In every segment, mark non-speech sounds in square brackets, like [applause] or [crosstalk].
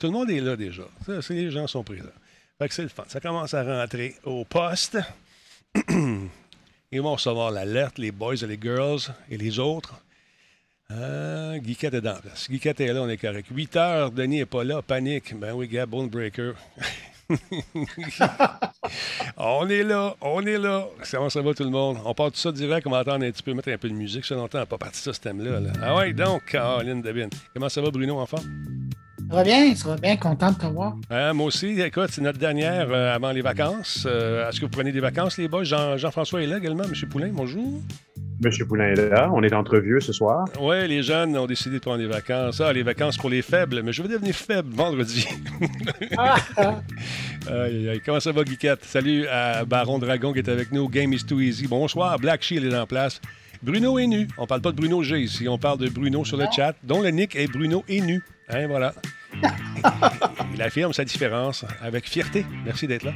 Tout le monde est là déjà. Ça, c'est- les gens sont là. Fait que c'est le fun. Ça commence à rentrer au poste. [clears throat] Ils vont recevoir l'alerte, les boys et les girls et les autres. Euh, Guiquette est dans la place. Guiquette est là, on est correct. 8 heures, Denis n'est pas là. Panique. Ben oui, gars, Bone Breaker. [laughs] on est là, on est là. Comment ça va tout le monde? On part tout ça direct, on va un petit peu, mettre un peu de musique. Ça longtemps, on n'a pas parti ça, ce thème-là. là. Ah ouais, donc, Caroline Devine. Comment ça va, Bruno, enfant? Ça va bien, ça va bien, content de te voir. Hein, moi aussi, écoute, c'est notre dernière euh, avant les vacances. Euh, Est-ce que vous prenez des vacances, les boys? Jean- Jean-François est là également, M. Poulain, bonjour. Monsieur Poulain est là. On est entre vieux ce soir. Oui, les jeunes ont décidé de prendre des vacances. Ah, les vacances pour les faibles, mais je vais devenir faible vendredi. [laughs] Aïe, aïe, aïe. Comment ça va, Guiquette? Salut à Baron Dragon qui est avec nous. Game is too easy. Bonsoir, Black Shield est en place. Bruno est nu. On parle pas de Bruno G ici, on parle de Bruno sur le chat, dont le nick est Bruno est nu. Hein, voilà. [laughs] Il affirme sa différence avec fierté. Merci d'être là.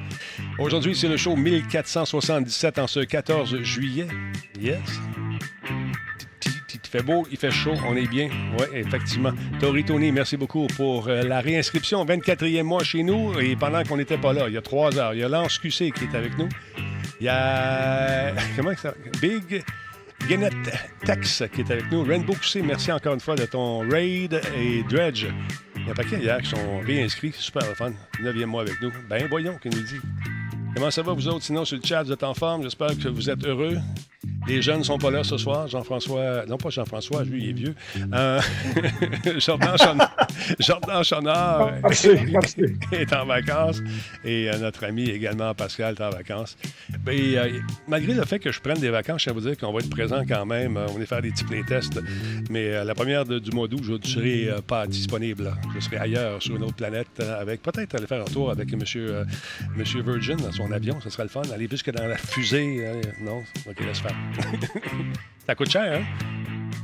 Aujourd'hui, c'est le show 1477 en ce 14 juillet. Yes. Il fait beau, il fait chaud, on est bien. Oui, effectivement. Tori Tony, merci beaucoup pour euh, la réinscription. 24e mois chez nous et pendant qu'on n'était pas là, il y a trois heures. Il y a Lance QC qui est avec nous. Il y a. [laughs] Comment ça? Big. Guinnett Tex qui est avec nous. Rainbow QC, merci encore une fois de ton raid et Dredge. Il y a un paquet hier qui sont réinscrits. Super le fun. 9e mois avec nous. Ben voyons, qui nous dit. Comment ça va, vous autres? Sinon, sur le chat, vous êtes en forme. J'espère que vous êtes heureux. Les jeunes ne sont pas là ce soir. Jean-François, non pas Jean-François, lui, il est vieux. Euh, [laughs] Jordan Chonard, Jordan Chonard Merci, merci. est en vacances et euh, notre ami également, Pascal, est en vacances. Euh, malgré le fait que je prenne des vacances, je tiens à vous dire qu'on va être présent quand même. On va faire des petits playtests. Mais euh, la première de- du mois d'août, je ne serai pas disponible. Je serai ailleurs, sur une autre planète, avec peut-être aller faire un tour avec Monsieur, euh, Monsieur Virgin dans son avion. Ce sera le fun. Aller jusque dans la fusée. euh, non, OK, laisse faire. [laughs] Ça coûte cher, hein?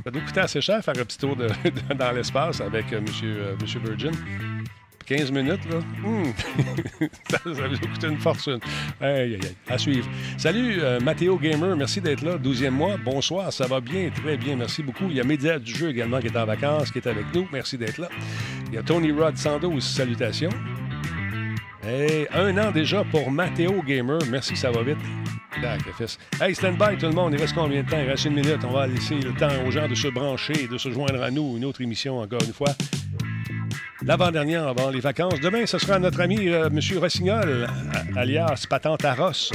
Ça doit coûter assez cher faire un petit tour dans l'espace avec euh, Monsieur, euh, Monsieur Virgin. 15 minutes, là. Hmm. [laughs] ça, ça va coûter une fortune. Aïe, aïe, aïe. À suivre. Salut, euh, Mathéo Gamer. Merci d'être là. 12e mois. Bonsoir. Ça va bien, très bien. Merci beaucoup. Il y a Média du jeu également qui est en vacances, qui est avec nous. Merci d'être là. Il y a Tony Rod 112. Salutations. Un an déjà pour Mathéo Gamer. Merci, ça va vite. Sacrifice. Hey, stand by tout le monde. Il reste combien de temps? Il reste une minute. On va laisser le temps aux gens de se brancher et de se joindre à nous. Une autre émission, encore une fois. L'avant-dernière avant les vacances. Demain, ce sera notre ami euh, M. Rossignol, alias Ross.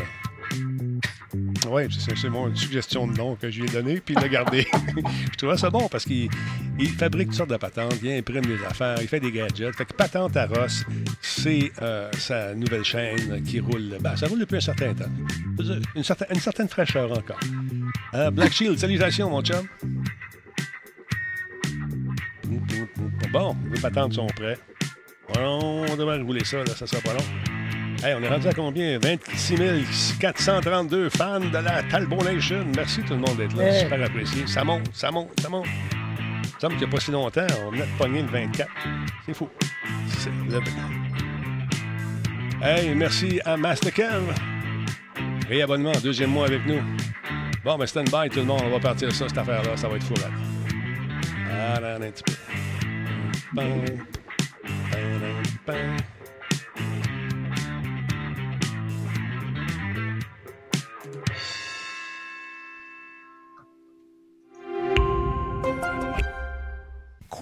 Oui, c'est mon suggestion de nom que je lui ai donnée, puis il l'a gardé. je trouvais ça bon parce qu'il il fabrique toutes sortes de patentes, il imprime des affaires, il fait des gadgets. Fait que Patente à Ross, c'est euh, sa nouvelle chaîne qui roule. Ben, ça roule depuis un certain temps. Une certaine, une certaine fraîcheur encore. Euh, Black Shield, salutations, mon chum. Bon, les patentes sont prêtes. On devrait rouler ça, là, ça sera pas long. Hey, on est rendu à combien? 26 432 fans de la Talbot Nation. Merci tout le monde d'être là. Super apprécié. Ça monte, ça monte, ça monte. Il me semble qu'il n'y a pas si longtemps, on venait de pogner le 24. C'est fou. C'est le- Hey, merci à Mastercam. Réabonnement, deuxième mois avec nous. Bon, mais stand by tout le monde, on va partir ça, cette affaire-là, ça va être fou là. Ah, là, un petit peu.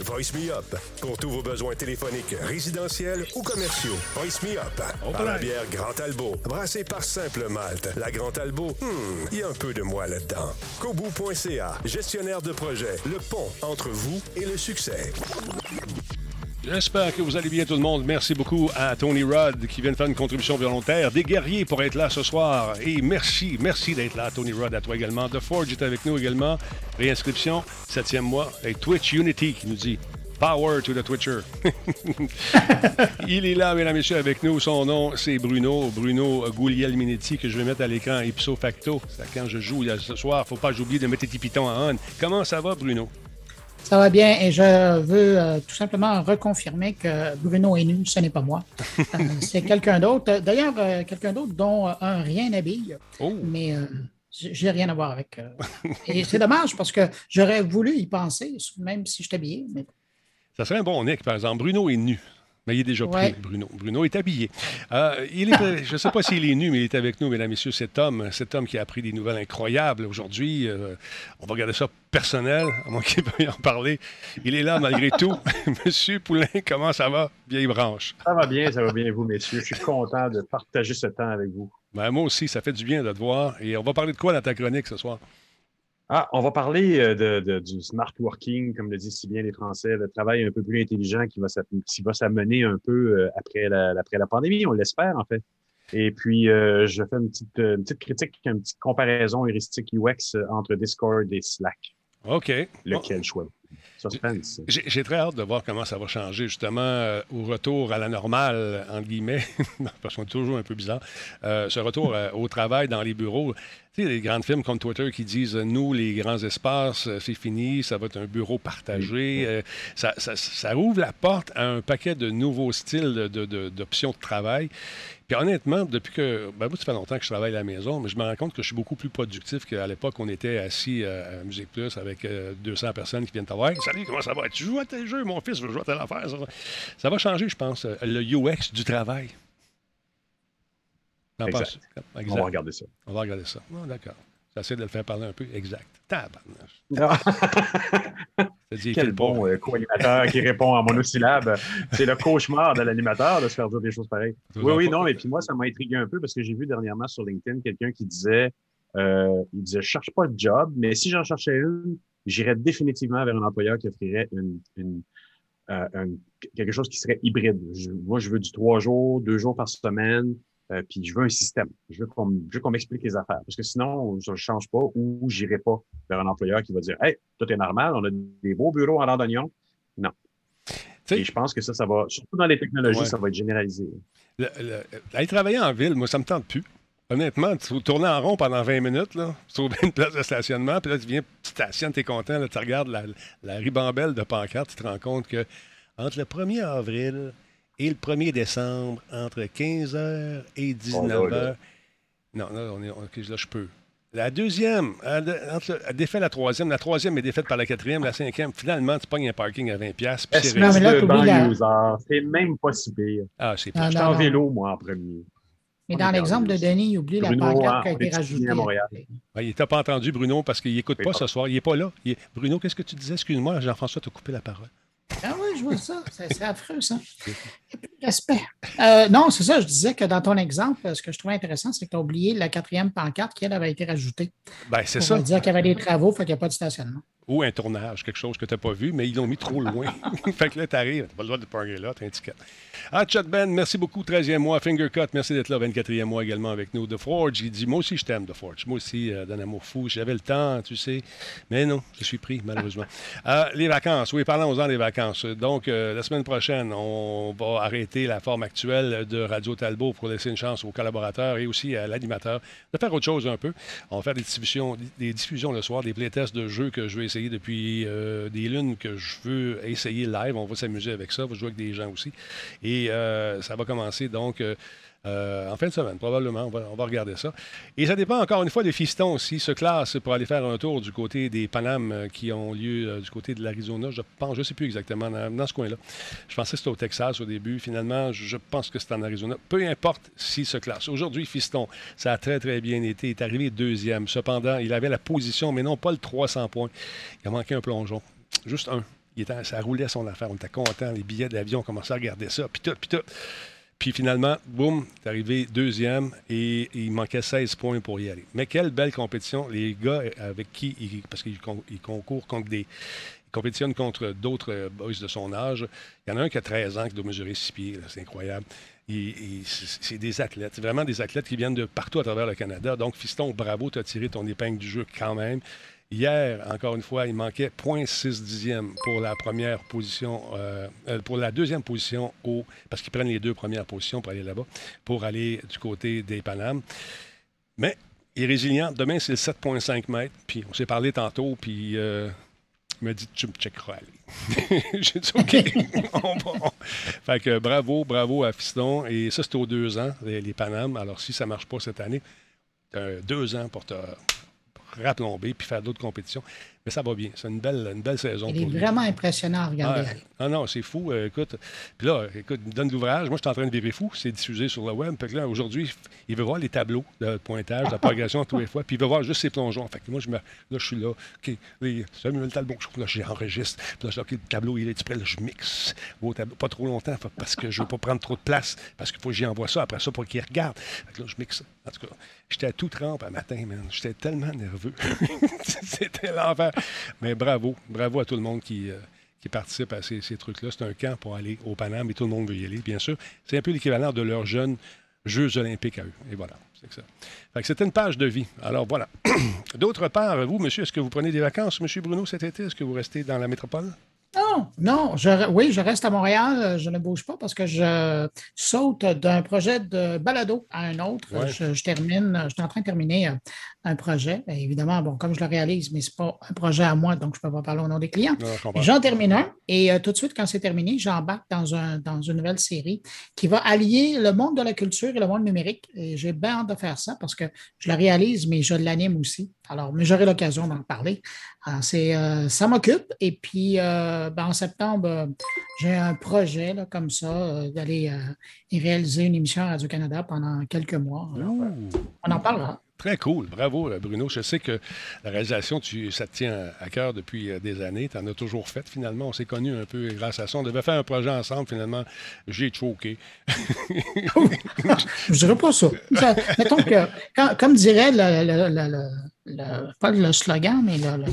Voice Me Up pour tous vos besoins téléphoniques, résidentiels ou commerciaux. Voice Me Up par la bière Grand Talbot, brassée par Simple Malte. La Grand Talbot, hmm, il y a un peu de moi là-dedans. Kobu.ca, gestionnaire de projet, le pont entre vous et le succès. J'espère que vous allez bien tout le monde. Merci beaucoup à Tony Rudd qui vient de faire une contribution volontaire. Des guerriers pour être là ce soir. Et merci, merci d'être là, Tony Rudd, à toi également. The Forge est avec nous également. Réinscription, septième mois. Et Twitch Unity qui nous dit Power to the Twitcher. [laughs] Il est là, mesdames et messieurs, avec nous. Son nom, c'est Bruno. Bruno Guglielminetti, que je vais mettre à l'écran ipso facto. C'est quand je joue ce soir. Faut pas j'oublie de mettre tes en on. Comment ça va, Bruno? Ça va bien et je veux euh, tout simplement reconfirmer que Bruno est nu, ce n'est pas moi. Euh, c'est quelqu'un d'autre. D'ailleurs, euh, quelqu'un d'autre dont un rien n'habille. Oh! Mais j'ai rien à voir avec. et c'est dommage parce que j'aurais voulu y penser, même si je. Mais Ça serait un bon Nick, par exemple. Bruno est nu. Mais il est déjà pris, Ouais. Bruno. Bruno est habillé. Euh, il est, je ne sais pas s'il est nu, mais il est avec nous, mesdames et messieurs. Cet homme, cet homme qui a appris des nouvelles incroyables aujourd'hui. euh, on va regarder ça personnel, à moins qu'il veuille en parler. Il est là malgré [laughs] tout. [laughs] Monsieur Poulain, comment ça va? Vieille branche. Ça va bien, ça va bien, vous, messieurs. Je suis content de partager ce temps avec vous. Ben, moi aussi, ça fait du bien de te voir. Et on va parler de quoi dans ta chronique ce soir? Ah, on va parler euh, de, de- du smart working, comme le disent si bien les Français, le travail un peu plus intelligent qui va s'app- qui va s'amener un peu euh, après la, après la pandémie, on l'espère en fait. Et puis, euh, je fais une petite, euh, une petite critique, une petite comparaison heuristique UX entre Discord et Slack. OK. Lequel choix? Suspense. J'ai très hâte de voir comment ça va changer, justement, euh, au retour à la normale, entre guillemets, [laughs] parce qu'on est toujours un peu bizarre, euh, ce retour euh, au travail dans les bureaux. Tu sais, les grandes films comme Twitter qui disent Nous, les grands espaces, c'est fini, ça va être un bureau partagé. Ça, ça- ça ouvre la porte à un paquet de nouveaux styles de- de- de- d'options de, travail. Puis honnêtement, depuis que. Ben, moi, ça fait longtemps que je travaille à la maison, mais je me rends compte que je suis beaucoup plus productif qu'à l'époque, on était assis euh, à Musique Plus avec euh, 200 personnes qui viennent te voir. Salut, comment ça va? Tu joues à tel jeu? Mon fils veut jouer à telle affaire. Ça, ça va changer, je pense, euh, le UX du travail. T'en Exact. penses? Exact. On va regarder ça. On va regarder ça. Ah, D'accord. J'essaie de le faire parler un peu. Exact. Tabarnache. [laughs] Dit, Quel quel bon euh, co-animateur qui répond en monosyllabe. C'est le cauchemar de l'animateur de se faire dire des choses pareilles. Oui, oui, non, mais puis moi, ça m'a intrigué un peu parce que j'ai vu dernièrement sur LinkedIn quelqu'un qui disait, euh, il disait, je cherche pas de job, mais si j'en cherchais une, j'irais définitivement vers un employeur qui offrirait une, une, euh, quelque chose qui serait hybride. Je- moi, je veux du trois jours, deux jours par semaine, euh, puis je veux un système. Je veux qu'on m'explique les affaires. Parce que sinon, je ne change pas ou j'irai pas vers un employeur qui va dire, hey, tout est normal, on a des beaux bureaux en randonnion. Non. Et je pense que ça, ça va, surtout dans les technologies, Ouais. ça va être généralisé. Le- le- aller travailler en ville, moi, ça me tente plus. Honnêtement, tu tourner en rond pendant 20 minutes, là, tu trouves une place de stationnement, puis là, tu viens, tu stationnes, tu es content, là, tu regardes la, la ribambelle de pancarte, tu te rends compte que entre le 1er avril et le 1er décembre, entre 15h et 19h, Oh là, là. non, là, on est, on- là, je peux. La deuxième, elle, entre- elle défait la troisième, la troisième est défaite par la quatrième, la cinquième, finalement, tu pognes un parking à 20$, puis c'est Non, la- même pas si pire. Ah, c'est Ah, Je suis non, en non. vélo, moi, en premier. Mais On dans l'exemple de. Denis, il oublie la Bruno, pancarte qui a été rajoutée. Ah, il t'a pas entendu, Bruno, parce qu'il n'écoute pas ce soir. Il n'est pas là. Est- Bruno, qu'est-ce que tu disais? Excuse-moi, Jean-François t'a coupé la parole. Ah oui, je vois ça. C'est affreux, ça. Il n'y a plus de respect. Euh, non, c'est ça. Je disais que dans ton exemple, ce que je trouvais intéressant, c'est que tu as oublié la quatrième pancarte qui, elle, avait été rajoutée. Ben, c'est ça. dire qu'il y avait des travaux, fait qu'il n'y a pas de stationnement. Ou un tournage, quelque chose que tu n'as pas vu, mais ils l'ont mis trop loin. [laughs] fait que là, tu arrives, tu pas le droit de parler là, tu un ticket. Ah, Chat Ben, merci beaucoup, 13e mois. Fingercut, merci d'être là, 24e mois également avec nous. The Forge, il dit Moi aussi, je t'aime, The Forge. Moi aussi, euh, d'un amour fou. J'avais le temps, tu sais. Mais non, je suis pris, malheureusement. [laughs] Euh, les vacances, oui, parlons-en des vacances. Donc, euh, la semaine prochaine, on va arrêter la forme actuelle de Radio Talbot pour laisser une chance aux collaborateurs et aussi à l'animateur de faire autre chose un peu. On va faire des diffusions, des diffusions le soir, des playtests de jeux que je veux essayer depuis euh, des lunes que je veux essayer live. On va s'amuser avec ça. On va jouer avec des gens aussi. Et euh, ça va commencer donc. Euh, en fin de semaine, probablement, on va, regarder ça. Et ça dépend encore une fois des fistons aussi, se classent pour aller faire un tour du côté des Panames euh, qui ont lieu euh, du côté de l'Arizona, je pense, je ne sais plus exactement, dans, ce coin-là. Je pensais que c'était au Texas au début. Finalement, je pense que c'est en Arizona. Peu importe s'il se classe. Aujourd'hui, Fiston, ça a très, très bien été. Il est arrivé deuxième. Cependant, il avait la position, mais non pas le 300 points. Il a manqué un plongeon. Juste un. Il ça roulait son affaire. On était content. Les billets d'avion, on commençait à regarder ça. Puis tout, puis tout. Puis finalement, boum, est arrivé deuxième et il manquait 16 points pour y aller. Mais quelle belle compétition. Les gars avec qui, il, parce qu'ils con- ils concourent contre des. Ils compétitionnent contre d'autres euh, boys de son âge. Il y en a un qui a 13 ans qui doit mesurer 6 pieds. C'est incroyable. C'est des athlètes. Vraiment des athlètes qui viennent de partout à travers le Canada. Donc, Fiston, bravo, tu as tiré ton épingle du jeu quand même. Hier, encore une fois, il manquait 0.6 dixième pour la première position, euh, euh, pour la deuxième position au, parce qu'ils prennent les deux premières positions pour aller là-bas, pour aller du côté des Panames. Mais il est résilient. Demain, c'est le 7,5 mètres. Puis on s'est parlé tantôt, puis euh, il m'a dit Tu me checkeras aller. [laughs] J'ai dit OK. on va. on- Fait que bravo, bravo à Fiston. Et ça, c'est aux deux ans, les, les Panames. Alors, si ça ne marche pas cette année, deux ans pour te raplomber puis faire d'autres compétitions. Mais ça va bien. C'est une belle, une belle saison Il est pour lui. vraiment impressionnant à regarder. Ah non, c'est fou. euh, écoute, puis là, écoute, il me donne l'ouvrage. Moi, je suis en train de virer fou. C'est diffusé sur le web. Que là, aujourd'hui, il veut voir les tableaux de pointage, de [laughs] progression tous les fois. Puis il veut voir juste ses plongeons. Fait que moi, je me, là, je suis là. OK, les, Samuel Talbot, là, j'enregistre. Puis là, je dis, OK, le tableau, il est prêt. Là, je mixe au tableau. Pas trop longtemps parce que je veux pas prendre trop de place. Parce qu'il faut que j'y envoie ça après ça pour qu'il regarde. Fait que là, je mixe. En tout cas, j'étais à tout trempe un matin, man. J'étais tellement nerveux. [laughs] C'était l'enfer. Mais bravo. Bravo à tout le monde qui. euh, qui participent à ces, ces trucs-là. C'est un camp pour aller au Paname et tout le monde veut y aller, bien sûr. C'est un peu l'équivalent de leurs jeunes Jeux olympiques à eux. Et voilà, c'est ça. Fait que c'était une page de vie. Alors voilà. [clears throat] D'autre part, vous, monsieur, est-ce que vous prenez des vacances, monsieur Bruno, cet été? Est-ce que vous restez dans la métropole? Non, non, je, oui, je reste à Montréal, euh, je ne bouge pas parce que je saute d'un projet de balado à un autre. Ouais. Je, je termine, je suis en train de terminer euh, un projet. Et évidemment, bon, comme je le réalise, mais ce n'est pas un projet à moi, donc je ne peux pas parler au nom des clients. J'en termine un et euh, tout de suite, quand c'est terminé, j'embarque dans, un, dans une nouvelle série qui va allier le monde de la culture et le monde numérique. Et j'ai bien hâte de faire ça parce que je le réalise, mais je l'anime aussi. Alors, mais j'aurai l'occasion d'en parler. C'est, euh, ça m'occupe. Et puis, euh, ben, en septembre, j'ai un projet là, comme ça, d'aller réaliser une émission à Radio-Canada pendant quelques mois. Alors, on en parlera. Très cool. Bravo, euh, Bruno. Je sais que la réalisation, tu, ça te tient à cœur depuis euh, des années. Tu en as toujours fait, finalement. On s'est connus un peu grâce à ça. On devait faire un projet ensemble, finalement. J'ai choqué. [laughs] Je ne dirais pas ça. Ça- mettons que, quand- comme dirait le, le- le- le- le- pas le slogan, mais le- le-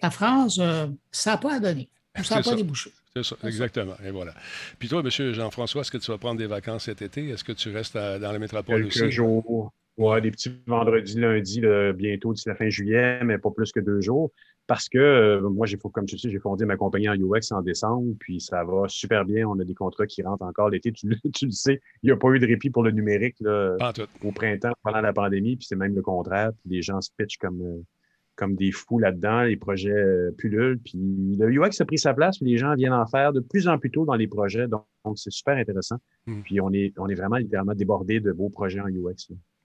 la phrase, euh, ça n'a pas à donner. Ça n'a pas débouché. C'est ça, exactement. Et voilà. Puis toi, monsieur Jean-François, est-ce que tu vas prendre des vacances cet été? Est-ce que tu restes à- dans la métropole Quelques aussi? jours. Ouais, des petits vendredis, lundis, là, bientôt d'ici la fin juillet, mais pas plus que deux jours. Parce que euh, moi, j'ai, comme tu sais, j'ai fondé ma compagnie en UX en décembre, puis ça va super bien. On a des contrats qui rentrent encore l'été. Tu, le- tu le sais, il n'y a pas eu de répit pour le numérique là, au printemps pendant la pandémie, puis c'est même le contraire. Puis les gens se pitchent comme, euh, comme des fous là-dedans, les projets euh, pullulent. Puis le UX a pris sa place, puis les gens viennent en faire de plus en plus tôt dans les projets. Donc, c'est super intéressant. Mm. Puis on est, on est vraiment littéralement débordé de beaux projets en UX. là.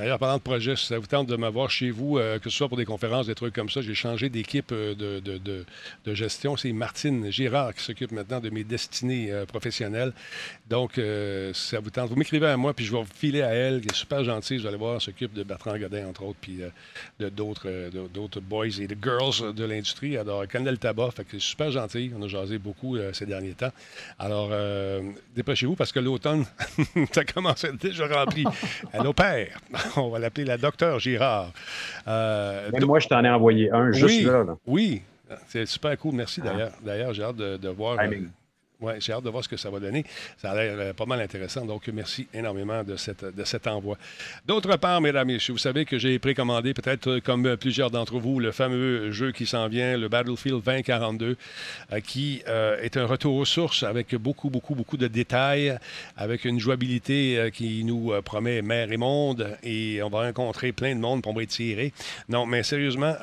D'ailleurs, parlant de projet, si ça vous tente de m'avoir chez vous, euh, que ce soit pour des conférences, des trucs comme ça, j'ai changé d'équipe euh, de, gestion. C'est Martine Girard qui s'occupe maintenant de mes destinées euh, professionnelles. Donc, si ça vous tente, vous m'écrivez à moi, puis je vais vous filer à elle, qui est super gentille. Vous allez voir, s'occupe de Bertrand Godin, entre autres, puis de d'autres boys et de girls de l'industrie. Alors, le tabac, fait que c'est super gentil. On a jasé beaucoup ces derniers temps. Alors, dépêchez-vous parce que l'automne, [laughs] ça commence déjà rempli. Elle opère. [laughs] On va l'appeler la docteur Girard. Euh, Même moi, je t'en ai envoyé un juste oui, là. là. oui, c'est super cool. Merci Ah. d'ailleurs. D'ailleurs, j'ai hâte de, de voir. Timing. Ouais, j'ai hâte de voir ce que ça va donner. Ça a l'air euh, pas mal intéressant. Donc, merci énormément de, cet envoi. D'autre part, mesdames et messieurs, vous savez que j'ai précommandé, peut-être euh, comme euh, plusieurs d'entre vous, le fameux jeu qui s'en vient, le Battlefield 2042, euh, qui est un retour aux sources avec beaucoup, beaucoup, beaucoup de détails, avec une jouabilité qui nous promet mer et monde, et on va rencontrer plein de monde, on va tiré. Non, mais sérieusement,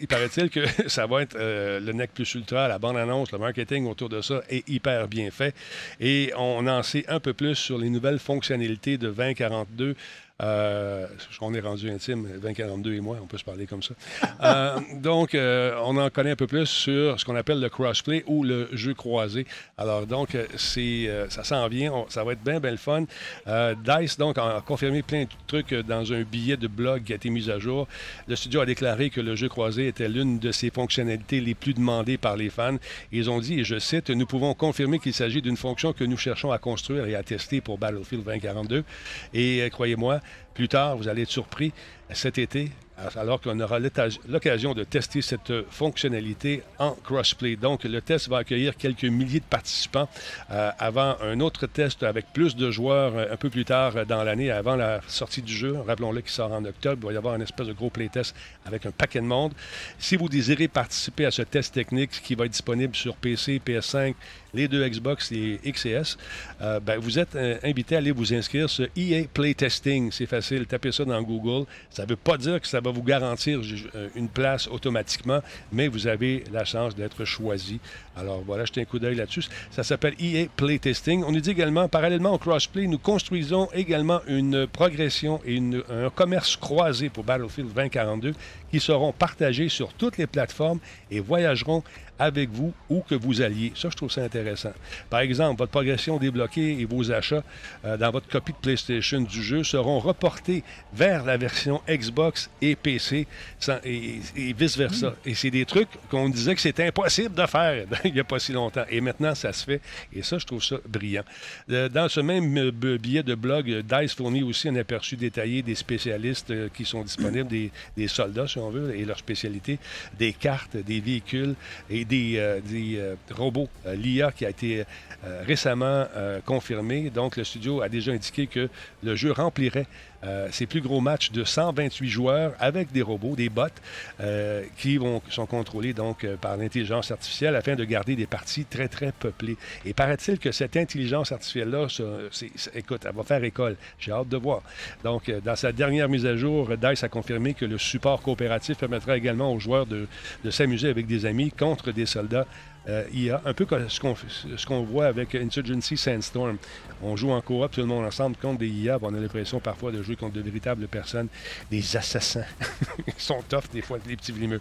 il paraît-il que [laughs] ça va être le nec plus ultra, la bande-annonce, le marketing autour de ça est hyper bien fait. Et on en sait un peu plus sur les nouvelles fonctionnalités de 2042. Euh, on est rendu intime, 2042 et moi, on peut se parler comme ça. Euh, [laughs] donc, euh, on en connaît un peu plus sur ce qu'on appelle le crossplay ou le jeu croisé. Alors, donc, euh, c'est, ça s'en vient, ça va être bien, bien le fun. DICE, donc, a confirmé plein de trucs dans un billet de blog qui a été mis à jour. Le studio a déclaré que le jeu croisé était l'une de ses fonctionnalités les plus demandées par les fans. Ils ont dit, et je cite, Nous pouvons confirmer qu'il s'agit d'une fonction que nous cherchons à construire et à tester pour Battlefield 2042. Et croyez-moi, plus tard, vous allez être surpris cet été alors qu'on aura l'occasion de tester cette fonctionnalité en crossplay. Donc, le test va accueillir quelques milliers de participants euh, avant un autre test avec plus de joueurs euh, un peu plus tard dans l'année, avant la sortie du jeu. Rappelons-le qui sort en octobre. Il va y avoir un espèce de gros playtest avec un paquet de monde. Si vous désirez participer à ce test technique qui va être disponible sur PC, PS5, les deux Xbox, et S, euh, ben, vous êtes euh, invité à aller vous inscrire sur EA Playtesting. C'est facile, tapez ça dans Google. Ça ne veut pas dire que ça va vous garantir euh, une place automatiquement, mais vous avez la chance d'être choisi. Alors voilà, jetez un coup d'œil là-dessus. Ça s'appelle EA Playtesting. On nous dit également, parallèlement au crossplay, nous construisons également une progression et un commerce croisé pour Battlefield 2042 qui seront partagés sur toutes les plateformes et voyageront avec vous où que vous alliez. Ça, je trouve ça intéressant. Par exemple, votre progression débloquée et vos achats euh, dans votre copie de PlayStation du jeu seront reportés vers la version Xbox et PC et, vice-versa. Et c'est des trucs qu'on disait que c'était impossible de faire [laughs] il n'y a pas si longtemps. Et maintenant, ça se fait. Et ça, je trouve ça brillant. Euh, dans ce même euh, billet de blog, DICE fournit aussi un aperçu détaillé des spécialistes qui sont disponibles, des, soldats, si on veut, et leurs spécialités, des cartes, des véhicules et des, euh, euh, robots. Euh, L'IA qui a été récemment confirmé. Donc, le studio a déjà indiqué que le jeu remplirait ses plus gros matchs de 128 joueurs avec des robots, des bots, qui vont, sont contrôlés donc par l'intelligence artificielle afin de garder des parties très, très peuplées. Et paraît-il que cette intelligence artificielle-là, écoute, elle va faire école. J'ai hâte de voir. Donc, dans sa dernière mise à jour, DICE a confirmé que le support coopératif permettra également aux joueurs de s'amuser avec des amis contre des soldats euh, IA, un peu comme ce qu'on, voit avec Insurgency Sandstorm. On joue en coop, tout le monde ensemble contre des IA, on a l'impression parfois de jouer contre de véritables personnes, des assassins. [laughs] Ils sont tough des fois, les petits vlimeux.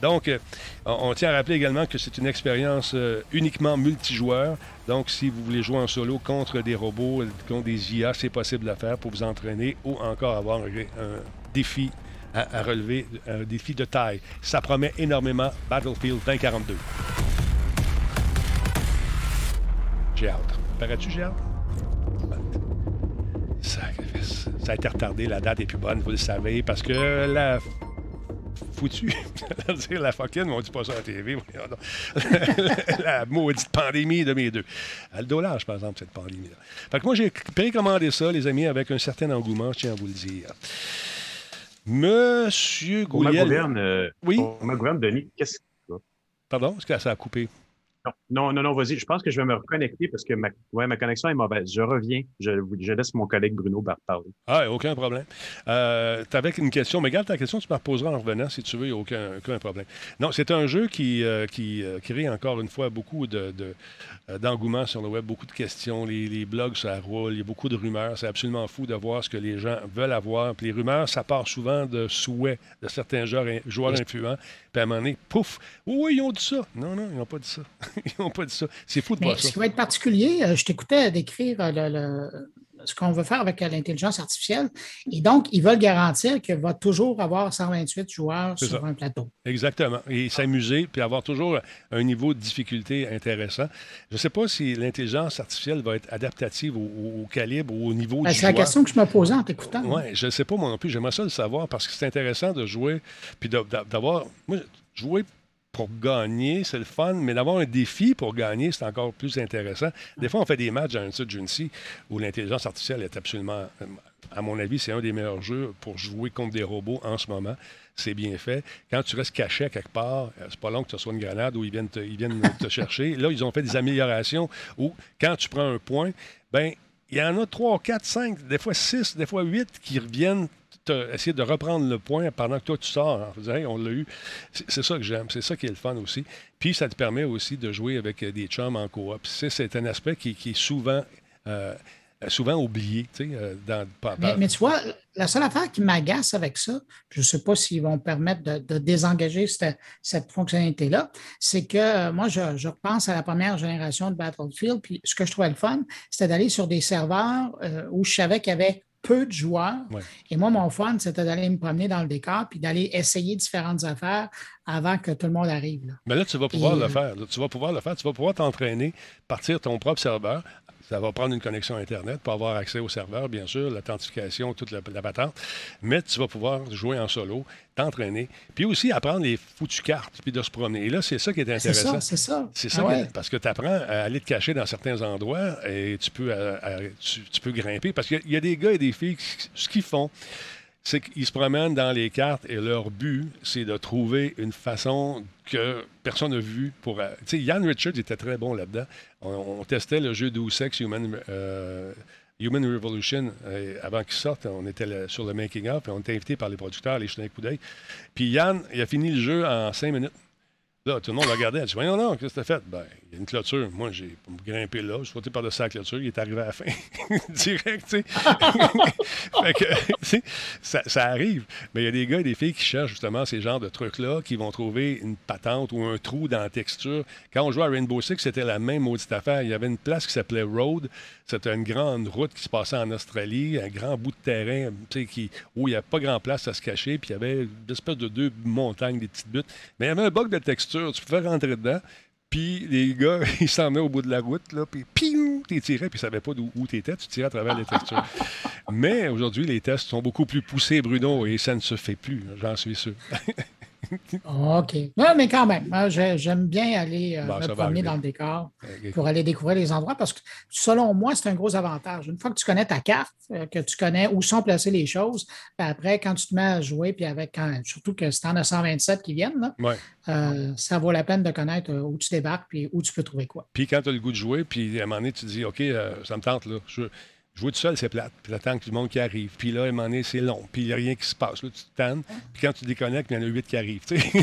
Donc, euh, on, tient à rappeler également que c'est une expérience euh, uniquement multijoueur. Donc, si vous voulez jouer en solo contre des robots, contre des IA, c'est possible de le faire pour vous entraîner ou encore avoir un défi à, relever un défi de taille. Ça promet énormément Battlefield 2042. J'ai hâte. Parais-tu, j'ai hâte? Ça, ça a été retardé, la date est plus bonne, vous le savez, parce que la foutu. [laughs] dire la fucking, mais on dit pas ça à la [laughs] TV. la, maudite pandémie de mes deux. Le dollar, par exemple, cette pandémie-là. Fait que moi, j'ai précommandé ça, les amis, avec un certain engouement, je tiens à vous le dire. Monsieur Gouliel. gouverne, euh, oui? ma gouverne, Denis, qu'est-ce que Pardon? Est-ce que ça a coupé? Non, non, non, vas-y. Je pense que je vais me reconnecter parce que ma, ouais, ma connexion est mauvaise. Je reviens. Je, je laisse mon collègue Bruno parler. Ah, aucun problème. Euh, tu avais une question, mais garde ta question, tu me reposeras en revenant si tu veux, il n'y a aucun, aucun, problème. Non, c'est un jeu qui, euh, qui euh, crée encore une fois beaucoup de, euh, d'engouement sur le web, beaucoup de questions. Les, blogs, ça roule, il y a beaucoup de rumeurs. C'est absolument fou de voir ce que les gens veulent avoir. Puis les rumeurs, ça part souvent de souhaits de certains joueurs, joueurs influents. Puis à un moment donné, pouf, oui, ils ont dit ça. Non, non, ils n'ont pas dit ça. [laughs] [laughs] ils n'ont pas dit ça. C'est fou de voir ça. Ce qui va être particulier, euh, je t'écoutais décrire euh, le, ce qu'on veut faire avec l'intelligence artificielle. Et donc, ils veulent garantir qu'il va toujours avoir 128 joueurs sur un plateau. Exactement. Et s'amuser, puis avoir toujours un niveau de difficulté intéressant. Je ne sais pas si l'intelligence artificielle va être adaptative au, calibre ou au niveau ben, du C'est la question que je me posais en t'écoutant. Oui, je ne sais pas moi non plus. J'aimerais ça le savoir parce que c'est intéressant de jouer, puis d'avoir... Moi, jouer pour gagner, c'est le fun, mais d'avoir un défi pour gagner, c'est encore plus intéressant. Des fois, on fait des matchs dans un Juncy où l'intelligence artificielle est absolument, à mon avis, c'est un des meilleurs jeux pour jouer contre des robots en ce moment. C'est bien fait. Quand tu restes caché à quelque part, euh, c'est pas long que tu sois une grenade où ils viennent te, ils viennent te chercher. [laughs] Là, ils ont fait des améliorations où, quand tu prends un point, ben il y en a trois, quatre, cinq, des fois six, des fois huit qui reviennent essayer de reprendre le point pendant que toi, tu sors. on l'a eu. C'est ça que j'aime. C'est ça qui est le fun aussi. Puis, ça te permet aussi de jouer avec euh, des chums en coop. C'est un aspect qui, est souvent... Euh, souvent oublié. Euh, dans, mais, mais, tu vois, la seule affaire qui m'agace avec ça, je ne sais pas s'ils vont permettre de, désengager cette, fonctionnalité-là, c'est que moi, je, je, repense à la première génération de Battlefield, puis ce que je trouvais le fun, c'était d'aller sur des serveurs où je savais qu'il y avait peu de joueurs. Et moi, mon fun, c'était d'aller me promener dans le décor puis d'aller essayer différentes affaires avant que tout le monde arrive. Mais là, tu vas pouvoir le euh, faire. tu vas pouvoir le faire. Tu vas pouvoir t'entraîner, partir ton propre serveur. Ça va prendre une connexion Internet pour avoir accès au serveur, bien sûr, l'authentification, toute la, la patente. Mais tu vas pouvoir jouer en solo, t'entraîner, puis aussi apprendre les foutues cartes, puis de se promener. Et là, c'est ça qui est C'est intéressant. ça, c'est ça. C'est Ah ça, ouais. que- parce que tu apprends à aller te cacher dans certains endroits et tu peux, euh, tu, tu peux grimper. Parce qu'il y y a des gars et des filles qui, ce qu'ils font, c'est qu'ils se promènent dans les cartes et leur but, c'est de trouver une façon que personne n'a vue pour. euh, Tu sais, Yann Richards était très bon là-dedans. On, testait le jeu Deus Ex Human. euh, Human Revolution, euh, avant qu'il sorte, on était sur le making-of et on était invité par les producteurs aller jeter un coup d'œil. Puis Yann, il a fini le jeu en cinq minutes. Tout le monde le regardait. Elle dit Voyons, non, qu'est-ce que t'as fait? Ben, il y a une clôture. Moi, j'ai grimpé là, je sauté par-dessus la clôture. Il est arrivé à la fin. [laughs] Direct, tu sais. [laughs] fait que, ça, arrive. Mais il y a des gars et des filles qui cherchent justement ces genres de trucs-là, qui vont trouver une patente ou un trou dans la texture. Quand on jouait à Rainbow Six, c'était la même maudite affaire. Il y avait une place qui s'appelait Road. C'était une grande route qui se passait en Australie, un grand bout de terrain tu sais, qui, où il n'y avait pas grand place à se cacher. Puis il y avait une espèce de deux montagnes, des petites buttes. Mais il y avait un bug de texture. Tu pouvais rentrer dedans. Puis les gars, [laughs] ils s'en venaient au bout de la route, là, puis piou, t'es tiré, puis ils savaient pas d'où où t'étais, tu tirais à travers les textures. [laughs] Mais aujourd'hui, les tests sont beaucoup plus poussés, Bruno, et ça ne se fait plus, j'en suis sûr. [laughs] [laughs] OK. Non, mais quand même, j'ai- j'aime bien aller euh, Bon, me promener dans le décor Euh, pour aller découvrir les endroits parce que, selon moi, c'est un gros avantage. Une fois que tu connais ta carte, euh, que tu connais où sont placées les choses, puis après, quand tu te mets à jouer, puis avec, quand- surtout que c'est en as 127 qui viennent, là, Ouais. euh, ça vaut la peine de connaître où tu débarques puis où tu peux trouver quoi. Puis quand tu as le goût de jouer, puis à un moment donné, tu te dis, OK, euh, ça me tente, là. Je, jouer tout seul, c'est plate. Puis t'attends que tout le monde qui arrive. Puis là, à un moment donné, c'est long. Puis il n'y a rien qui se passe. Là, tu te tannes. Puis quand tu déconnectes, il y en a huit qui arrivent. tu sais. [laughs]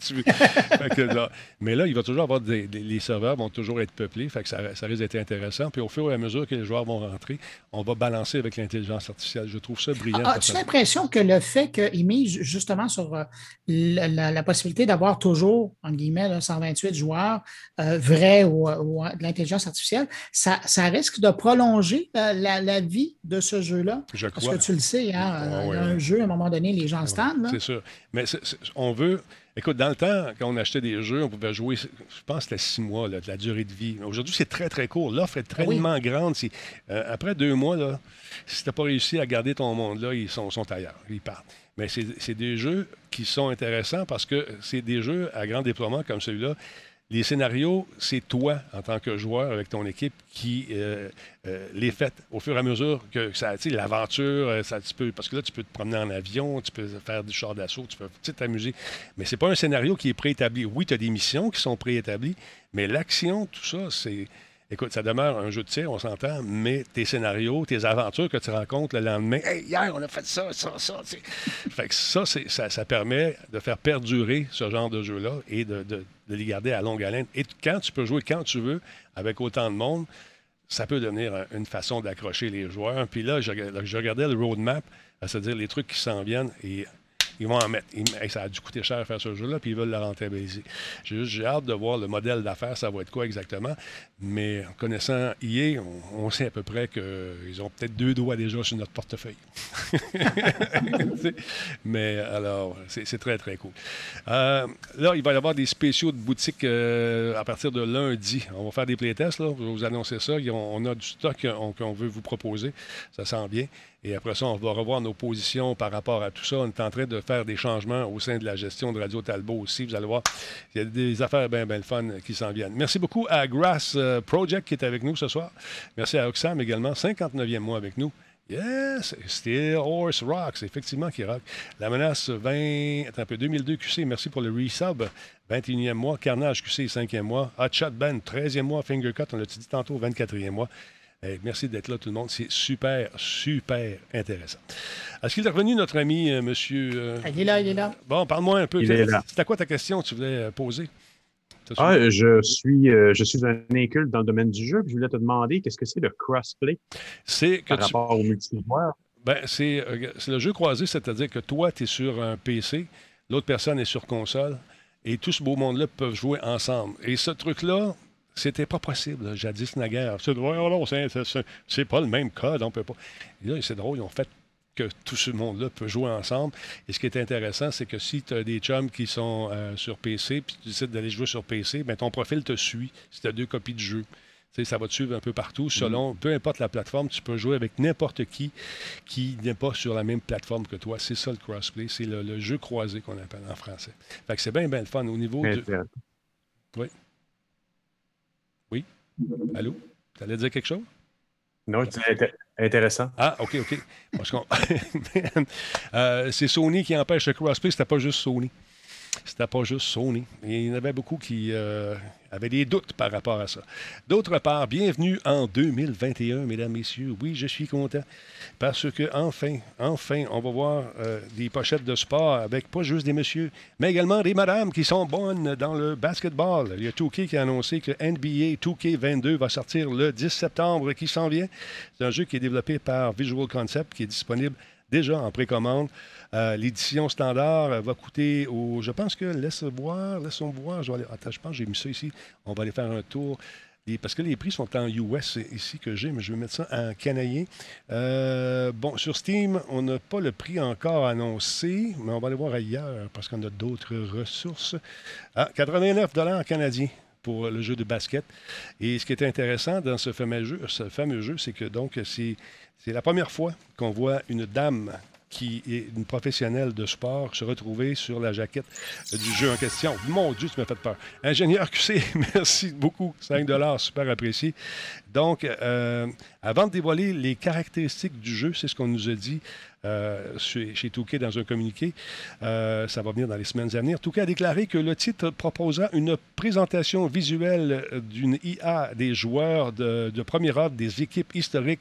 Tu- Fait que là- mais là, il va toujours avoir des, les serveurs vont toujours être peuplés. Fait que ça, ça risque d'être intéressant. Puis au fur et à mesure que les joueurs vont rentrer, on va balancer avec l'intelligence artificielle. Je trouve ça brillant. As-tu personnellement. l'impression que le fait qu'ils misent justement sur euh, la, la- la possibilité d'avoir toujours, en guillemets, là, 128 joueurs euh, vrais ou, ou, euh, de l'intelligence artificielle, ça, ça risque de prolonger la, la- la vie de ce jeu-là? Je Parce crois. que tu le sais, hein, Ouais, ouais, un ouais. jeu, à un moment donné, les gens se tannent. là. C'est sûr. Mais on veut. Écoute, dans le temps, quand on achetait des jeux, on pouvait jouer, je pense c'était six mois, là, de la durée de vie. Aujourd'hui, c'est très, très court. L'offre est Ah oui. tellement grande. euh, après deux mois, là, si tu n'as pas réussi à garder ton monde-là, ils sont, sont ailleurs. Ils partent. Mais c'est des jeux qui sont intéressants parce que c'est des jeux à grand déploiement comme celui-là. Les scénarios, c'est toi, en tant que joueur avec ton équipe, qui euh, euh, les fait au fur et à mesure que ça, l'aventure, euh, ça, tu peux, parce que là, tu peux te promener en avion, tu peux faire du char d'assaut, tu peux t'amuser. Mais c'est pas un scénario qui est préétabli. Oui, tu as des missions qui sont préétablies, mais l'action, tout ça, c'est. Écoute, ça demeure un jeu de tir, on s'entend, mais tes scénarios, tes aventures que tu rencontres le lendemain, hey, hier, on a fait ça, ça, ça. tu sais. Fait que ça, ça, ça permet de faire perdurer ce genre de jeu-là et de, les garder à longue haleine. Et quand tu peux jouer quand tu veux, avec autant de monde, ça peut devenir un- une façon d'accrocher les joueurs. Puis là, je, je regardais le roadmap, c'est-à-dire les trucs qui s'en viennent, et ils vont en mettre. Ça a dû coûter cher faire ce jeu-là, puis ils veulent le rentabiliser. J'ai juste j'ai hâte de voir le modèle d'affaires, ça va être quoi exactement. Mais en connaissant EA, on, sait à peu près qu'ils ont peut-être deux doigts déjà sur notre portefeuille. [laughs] Mais alors, c'est très, très cool. Euh, là, il va y avoir des spéciaux de boutique euh, à partir de lundi. On va faire des playtests. Je vais vous annoncer ça. On a du stock qu'on veut vous proposer. Ça sent bien. Et après ça, on va revoir nos positions par rapport à tout ça. On est en train de faire des changements au sein de la gestion de Radio Talbot aussi. Vous allez voir, il y a des affaires bien, bien fun qui s'en viennent. Merci beaucoup à Grass euh, Project qui est avec nous ce soir. Merci à Oxam également, 59e mois avec nous. Yes, Steel Horse Rocks, effectivement, qui rock. La menace 20, attends un peu, 2002 QC, merci pour le resub. 21e mois, Carnage QC, 5e mois. Hot Shot Band, 13e mois. Finger Cut, on l'a dit tantôt, 24e mois. Eh, merci d'être là, tout le monde. C'est super, super intéressant. Est-ce qu'il est revenu, notre ami, euh, monsieur. euh, Il est là, il est là. Bon, parle-moi un peu. Il est là. C'était quoi ta question que tu voulais euh, poser? Ah, je suis, euh, je suis un inculte dans le domaine du jeu. puis Je voulais te demander qu'est-ce que c'est le crossplay C'est que par tu, rapport au multijoueur? Ben, c'est euh, c'est le jeu croisé, c'est-à-dire que toi, tu es sur un PC, l'autre personne est sur console, et tout ce beau monde-là peuvent jouer ensemble. Et ce truc-là, c'était pas possible, là, jadis naguère. C'est oh non, c'est- c'est- pas le même code, on peut pas. Et là, c'est drôle, ils ont fait que tout ce monde-là peut jouer ensemble. Et ce qui est intéressant, c'est que si tu as des chums qui sont euh, sur PC, puis tu décides d'aller jouer sur PC, ben ton profil te suit si tu as deux copies de jeu. Ça va te suivre un peu partout. Selon, peu importe la plateforme, tu peux jouer avec n'importe qui qui n'est pas sur la même plateforme que toi. C'est ça le crossplay. C'est le, le jeu croisé qu'on appelle en français. Fait que c'est bien, bien le fun. Au niveau de. Oui. Allô? Tu allais dire quelque chose? Non, je disais inté- intéressant. Ah, OK, OK. Parce qu'on- Man, [laughs] euh, c'est Sony qui empêche le crossplay, c'était pas juste Sony. C'était pas juste Sony. Il y en avait beaucoup qui euh, avaient des doutes par rapport à ça. D'autre part, bienvenue en 2021, mesdames, messieurs. Oui, je suis content parce que enfin, enfin, on va voir euh, des pochettes de sport avec pas juste des messieurs, mais également des madames qui sont bonnes dans le basketball. Il y a 2K qui a annoncé que NBA 2K22 va sortir le 10 septembre qui s'en vient. C'est un jeu qui est développé par Visual Concept qui est disponible déjà en précommande. Euh, L'édition standard euh, va coûter au. Je pense que laisse voir, laissons voir. Je vais aller- attends, je pense que j'ai mis ça ici. On va aller faire un tour. Parce que les prix sont en US ici que j'ai, mais je vais mettre ça en canadien. Euh, bon, sur Steam, on n'a pas le prix encore annoncé, mais on va aller voir ailleurs parce qu'on a d'autres ressources. Ah, 89 canadiens pour le jeu de basket. Et ce qui est intéressant dans ce fameux jeu, ce fameux jeu, c'est que donc c'est c'est la première fois qu'on voit une dame qui est une professionnelle de sport se retrouver sur la jaquette du jeu en question. Mon Dieu, tu m'as fait peur. Ingénieur QC, [laughs] merci beaucoup. 5 super apprécié. Donc, euh, avant de dévoiler les caractéristiques du jeu, c'est ce qu'on nous a dit euh, chez, chez Touquet dans un communiqué. Euh, ça va venir dans les semaines à venir. Touquet a déclaré que le titre proposera une présentation visuelle d'une IA des joueurs de, de premier ordre des équipes historiques,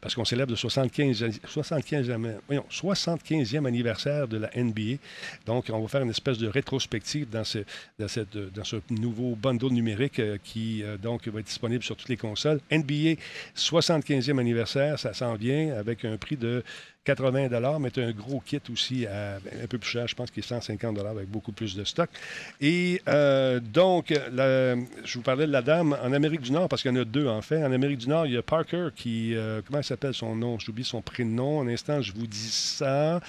parce qu'on célèbre le 75, 75e, voyons, 75e anniversaire de la NBA. Donc, on va faire une espèce de rétrospective dans ce, dans cette, dans ce nouveau bundle numérique euh, qui donc va être disponible sur toutes les consoles. NBA 75e anniversaire, ça s'en vient avec un prix de 80 mais tu as un gros kit aussi un peu plus cher, je pense qu'il est 150 avec beaucoup plus de stock. Et euh, donc, je vous parlais de la dame en Amérique du Nord, parce qu'il y en a deux en fait. En Amérique du Nord, il y a Parker qui, euh, comment s'appelle son nom? J'oublie son prénom. Un instant, je vous dis ça.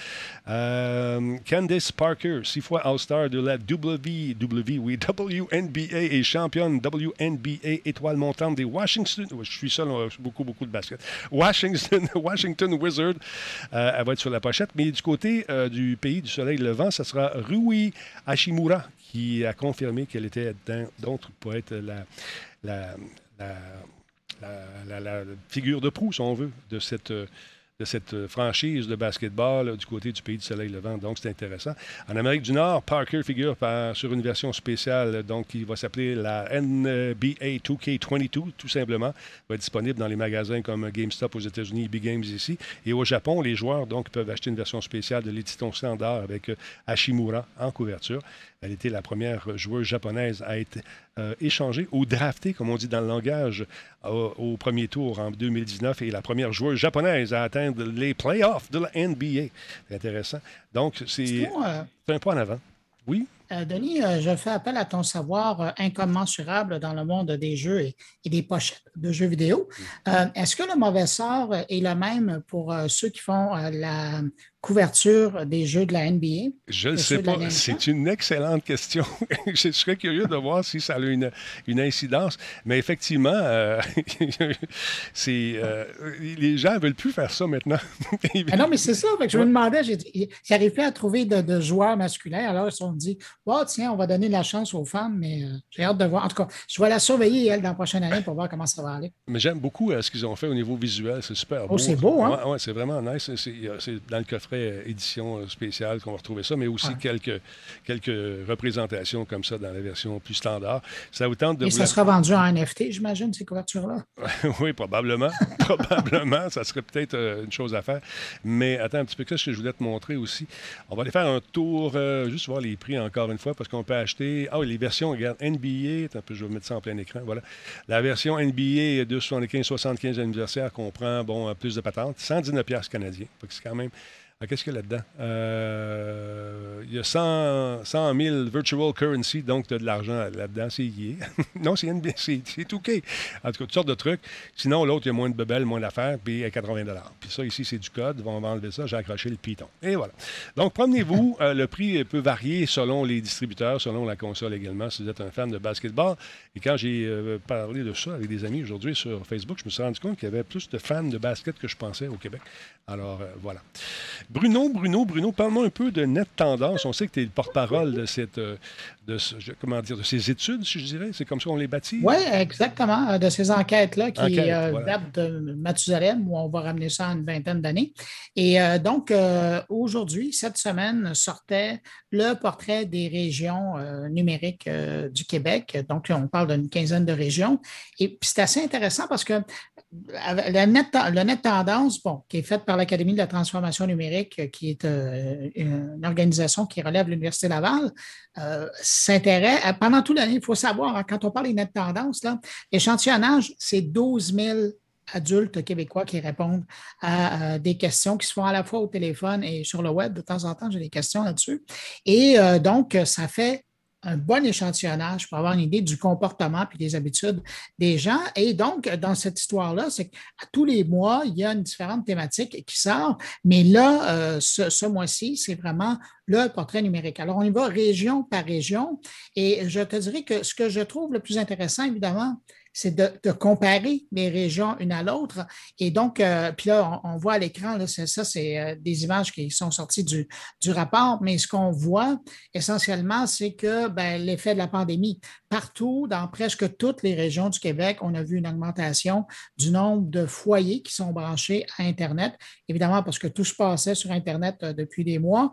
Euh, Candice Parker, six fois All-Star de la WNBA et championne WNBA étoile montante des Washington. Je suis seul, on a beaucoup, beaucoup de basket. Washington, [laughs] Washington Wizard. Euh, elle va être sur la pochette. Mais du côté euh, du pays du soleil levant, ça sera Rui Hashimura qui a confirmé qu'elle était dans- donc pour être la, la, figure de proue, si on veut, de cette. De cette euh, franchise de basketball euh, du côté du pays du soleil levant. Donc, c'est intéressant. En Amérique du Nord, Parker figure sur une version spéciale, donc qui va s'appeler la NBA 2K22, tout simplement. va être disponible dans les magasins comme GameStop aux États-Unis, Big Games ici. Et au Japon, les joueurs donc peuvent acheter une version spéciale de l'édition standard avec euh, Hashimura en couverture. Elle était la première joueuse japonaise à être euh, échangée ou draftée, comme on dit dans le langage, au, au premier tour en 2019 et la première joueuse japonaise à atteindre les playoffs de la NBA. C'est intéressant. Donc, c'est euh, un pas en avant. Oui? Euh, Denis, euh, je fais appel à ton savoir euh, incommensurable dans le monde des jeux et, et des pochettes de jeux vidéo. Euh, Est-ce que le mauvais sort est le même pour euh, ceux qui font euh, la couverture des jeux de la NBA? Je ne sais de pas. C'est une excellente question. [laughs] je serais curieux de voir si ça a une, une incidence. Mais effectivement, euh, [laughs] c'est, euh, les gens ne veulent plus faire ça maintenant. [laughs] Ah non, mais c'est ça. je me demandais, j'ai dit, j'arrive pas à trouver de, de joueurs masculins. Alors, ils se sont dit, oh, tiens, on va donner la chance aux femmes, mais euh, j'ai hâte de voir. En tout cas, je vais la surveiller, elle, dans la prochaine année pour voir comment ça va aller. Mais j'aime beaucoup ce qu'ils ont fait au niveau visuel. C'est super beau. c'est beau, hein? Ouais, ouais, c'est vraiment nice. C'est- C'est c'est dans le coffret euh, édition euh, spéciale qu'on va retrouver ça, mais aussi Ouais. quelques, quelques représentations comme ça dans la version plus standard. Ça vous tente de Et vous ça la- sera vendu en NFT, j'imagine, ces couvertures-là. [laughs] oui, probablement. [laughs] probablement. Ça serait peut-être euh, une chose à faire. Mais attends un petit peu, qu'est-ce que je voulais te montrer aussi? On va aller faire un tour, euh, juste voir les prix encore une fois, parce qu'on peut acheter. Ah oui, les versions, regarde, NBA. Un peu, je vais mettre ça en plein écran. Voilà. La version NBA 275-75 anniversaire comprend, bon, plus de patentes. 119$ canadiens. C'est quand même. Ah, Qu'est-ce qu'il y a là-dedans? Euh, il y a 100, 100 000 virtual currency, donc tu as de l'argent là-dedans. C'est y [laughs] non, c'est NBC, c'est c'est OK. En tout cas, toutes sortes de trucs. Sinon, l'autre, il y a moins de bebelles, moins d'affaires, puis à 80 Puis ça, ici, c'est du code. On va enlever ça. J'ai accroché le Python. Et voilà. Donc, promenez-vous. [laughs] Euh, le prix peut varier selon les distributeurs, selon la console également, si vous êtes un fan de basketball. Et quand j'ai euh, parlé de ça avec des amis aujourd'hui sur Facebook, je me suis rendu compte qu'il y avait plus de fans de basket que je pensais au Québec. Alors, voilà. Bruno, Bruno, Bruno, parle-moi un peu de Net Tendance. On sait que tu es le porte-parole de cette, euh, de, ce- je- comment dire, de ces études, si je dirais. C'est comme ça qu'on les bâtit? Oui, exactement, de ces enquêtes-là qui Enquête, euh, voilà. datent de Mathusalem, où on va ramener ça à une vingtaine d'années. Et euh, donc, euh, aujourd'hui, cette semaine, sortait le portrait des régions numériques du Québec. Donc, on parle d'une quinzaine de régions. Et puis, c'est assez intéressant parce que le net, le net tendance, bon, qui est fait par l'Académie de la transformation numérique, qui est euh, une organisation qui relève de l'Université Laval, euh, s'intéresse, pendant toute l'année, il faut savoir, hein, quand on parle des tendances, l'échantillonnage, c'est 12 000 adultes québécois qui répondent à euh, des questions qui se font à la fois au téléphone et sur le web. De temps en temps, j'ai des questions là-dessus. Et donc, ça fait un bon échantillonnage pour avoir une idée du comportement et des habitudes des gens. Et donc, dans cette histoire-là, c'est qu'à tous les mois, il y a une différente thématique qui sort. Mais là, euh, ce, ce mois-ci, c'est vraiment le portrait numérique. Alors, on y va région par région. Et je te dirais que ce que je trouve le plus intéressant, évidemment, c'est de, de comparer les régions une à l'autre. Et donc, euh, puis là, on, on voit à l'écran, là, c'est ça, c'est euh, des images qui sont sorties du, du rapport, mais ce qu'on voit essentiellement, c'est que ben, l'effet de la pandémie, partout, dans presque toutes les régions du Québec, on a vu une augmentation du nombre de foyers qui sont branchés à Internet, évidemment parce que tout se passait sur Internet euh, depuis des mois.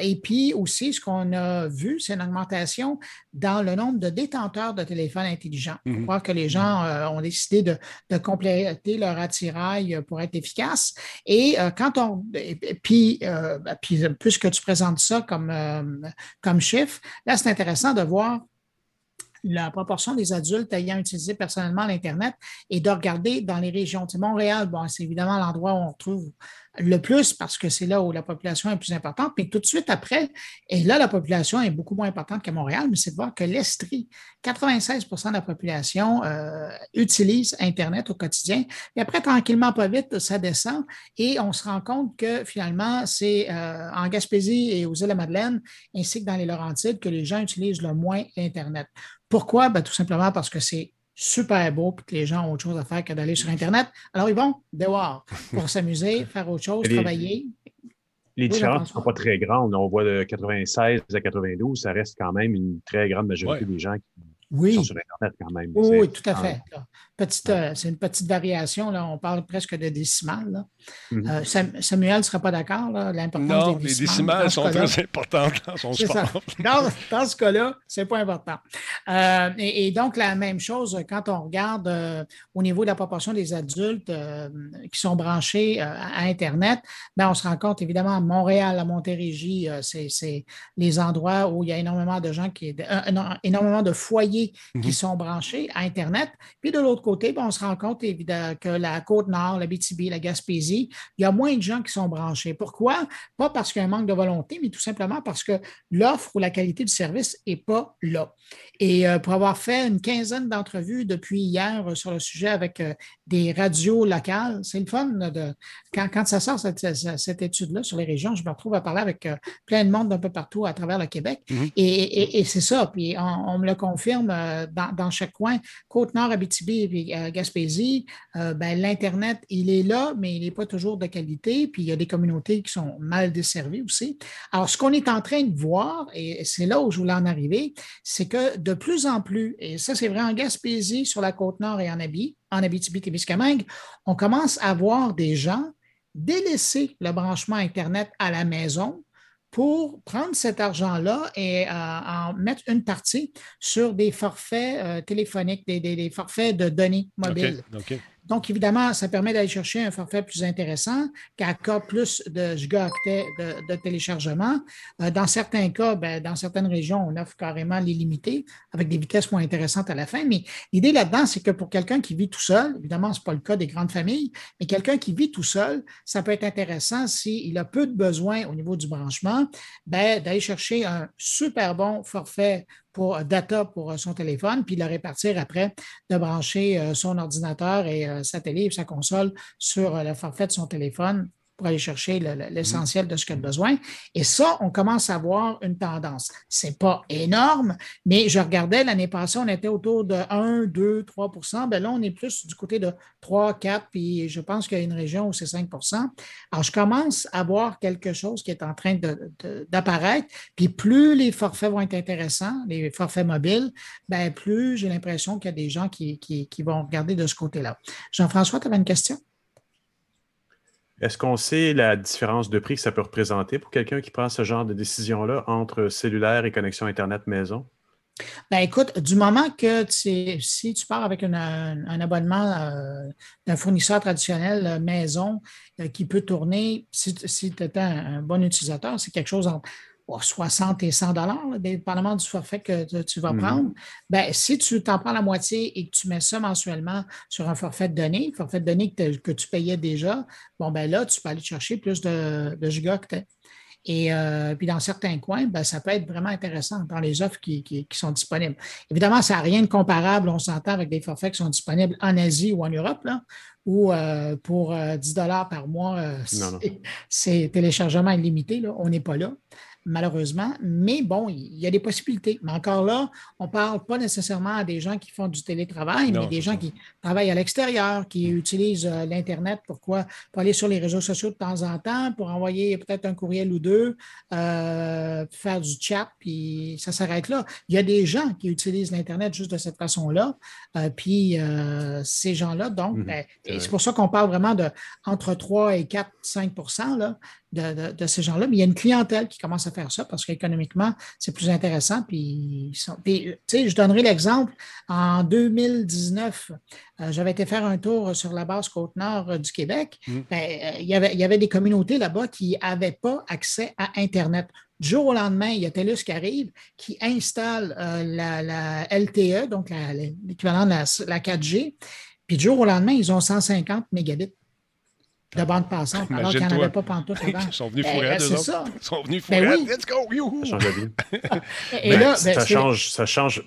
Et puis aussi, ce qu'on a vu, c'est une augmentation dans le nombre de détenteurs de téléphones intelligents. Mhm. crois que les gens euh, ont décidé de, compléter leur attirail pour être efficace. Et euh, quand on. Euh, ben, puis, puisque tu présentes ça comme, comme chiffre, là, c'est intéressant de voir la proportion des adultes ayant utilisé personnellement l'Internet et de regarder dans les régions. Montréal, bon, c'est évidemment l'endroit où on retrouve le plus parce que c'est là où la population est plus importante. Puis tout de suite après, et là, la population est beaucoup moins importante qu'à Montréal, mais c'est de voir que l'Estrie, 96% de la population euh, utilise Internet au quotidien. Et après, tranquillement, pas vite, ça descend et on se rend compte que finalement, c'est euh, en Gaspésie et aux îles-de-la-Madeleine, ainsi que dans les Laurentides, que les gens utilisent le moins Internet. Pourquoi? Ben, tout simplement parce que c'est super beau et que les gens ont autre chose à faire que d'aller sur Internet. Alors, ils vont dehors pour [laughs] s'amuser, faire autre chose, les- travailler. Les Oui, différences ne sont pas très grandes. On voit de 96 à 92, ça reste quand même une très grande majorité Ouais. des gens qui Oui. sont sur Internet quand même. Oui, tout à fait. là. Petite, euh, c'est une petite variation. Là. On parle presque de décimales. là. Mhm. Euh, Sam- Samuel ne sera pas d'accord. là, L'importance Non, des les décimales. décimales dans ce sont très importantes dans son sport. Dans, dans ce cas-là, c'est pas important. Euh, et, et donc, la même chose quand on regarde au niveau de la proportion des adultes qui sont branchés à Internet, ben, on se rend compte, évidemment, à Montréal, à Montérégie, c'est les endroits où il y a énormément de gens, qui, éno- énormément de foyers qui Mhm. sont branchés à Internet. Puis de l'autre côté, ben, on se rend compte évidemment que la Côte-Nord, la BTB, la Gaspésie, il y a moins de gens qui sont branchés. Pourquoi? Pas parce qu'il y a un manque de volonté, mais tout simplement parce que l'offre ou la qualité du service n'est pas là. Et euh, pour avoir fait une quinzaine d'entrevues depuis hier euh, sur le sujet avec euh, des radios locales, c'est le fun de quand, quand ça sort cette, étude-là sur les régions, je me retrouve à parler avec plein de monde d'un peu partout à travers le Québec. Mhm. Et, et- et c'est ça. Puis on, on me le confirme dans, dans chaque coin. Côte-Nord, Abitibi puis, euh, Gaspésie, euh, ben, l'Internet, il est là, mais il n'est pas toujours de qualité. Puis il y a des communautés qui sont mal desservies aussi. Alors, ce qu'on est en train de voir, et c'est là où je voulais en arriver, c'est que de plus en plus, et ça, c'est vrai en Gaspésie, sur la Côte-Nord et en Abitibi, en Abitibi-Témiscamingue, on commence à voir des gens délaisser le branchement Internet à la maison pour prendre cet argent-là et euh, en mettre une partie sur des forfaits euh, téléphoniques, des, des- des forfaits de données mobiles. Donc, évidemment, ça permet d'aller chercher un forfait plus intéressant, qui accorde plus de gigaoctets de, téléchargement. Euh, dans certains cas, ben, dans certaines régions, on offre carrément l'illimité avec des vitesses moins intéressantes à la fin. Mais l'idée là-dedans, c'est que pour quelqu'un qui vit tout seul, évidemment, ce n'est pas le cas des grandes familles, mais quelqu'un qui vit tout seul, ça peut être intéressant s'il a peu de besoins au niveau du branchement, ben, d'aller chercher un super bon forfait pour euh, data pour euh, son téléphone, puis le répartir après, de brancher euh, son ordinateur et sa télé et sa console sur le forfait de son téléphone pour aller chercher l'essentiel de ce qu'il a besoin. Et ça, on commence à voir une tendance. Ce n'est pas énorme, mais je regardais l'année passée, on était autour de 1, 2, 3 Bien là, on est plus du côté de 3, 4, puis je pense qu'il y a une région où c'est 5% Alors, je commence à voir quelque chose qui est en train d'apparaître. Puis plus les forfaits vont être intéressants, les forfaits mobiles, bien, plus j'ai l'impression qu'il y a des gens qui, qui vont regarder de ce côté-là. Jean-François, tu avais une question? Est-ce qu'on sait la différence de prix que ça peut représenter pour quelqu'un qui prend ce genre de décision-là entre cellulaire et connexion Internet maison? Ben écoute, du moment que si tu pars avec un, abonnement euh, d'un fournisseur traditionnel euh, maison euh, qui peut tourner, si, tu es un, bon utilisateur, c'est quelque chose en 60 et 100 dollars, dépendamment du forfait que tu vas mhm. prendre. Ben, si tu t'en prends la moitié et que tu mets ça mensuellement sur un forfait de données, forfait de données que, tu payais déjà, bon, ben là, tu peux aller chercher plus de, de gigaoctets. Et euh, puis dans certains coins, ben, ça peut être vraiment intéressant dans les offres qui, sont disponibles. Évidemment, ça n'a rien de comparable, on s'entend avec des forfaits qui sont disponibles en Asie ou en Europe, là, où euh, pour 10 euh, dollars par mois, c'est téléchargement illimité. Là, on n'est pas là malheureusement. Mais bon, il y a des possibilités. Mais encore là, on ne parle pas nécessairement à des gens qui font du télétravail, mais des gens qui travaillent à l'extérieur, qui utilisent euh, l'Internet pourquoi, pour aller sur les réseaux sociaux de temps en temps, pour envoyer peut-être un courriel ou deux, euh, faire du chat, puis ça s'arrête là. Il y a des gens qui utilisent l'Internet juste de cette façon-là. Euh, puis ces gens-là, donc, mhm. ben, c'est pour ça qu'on parle vraiment de entre 3 et 4, 5 là, de, ces gens-là, mais il y a une clientèle qui commence à faire ça parce qu'économiquement, c'est plus intéressant. Puis, je donnerai l'exemple. En 2019, euh, j'avais été faire un tour sur la base Côte-Nord euh, du Québec. Mm. Ben, euh, il, y avait, il y avait des communautés là-bas qui n'avaient pas accès à Internet. Du jour au lendemain, il y a TELUS qui arrive, qui installe la, LTE, donc l'équivalent de la, la 4G. Puis du jour au lendemain, ils ont 150 mégabits de bande passante, alors qu'il n'y en avait pas pantoute [laughs] avant. Ils sont venus fourrer, ben, C'est ça. Ils sont venus ben fourrer. Let's go, youhou! Ça change la vie. [laughs] Et là, ben, ça, change, ça change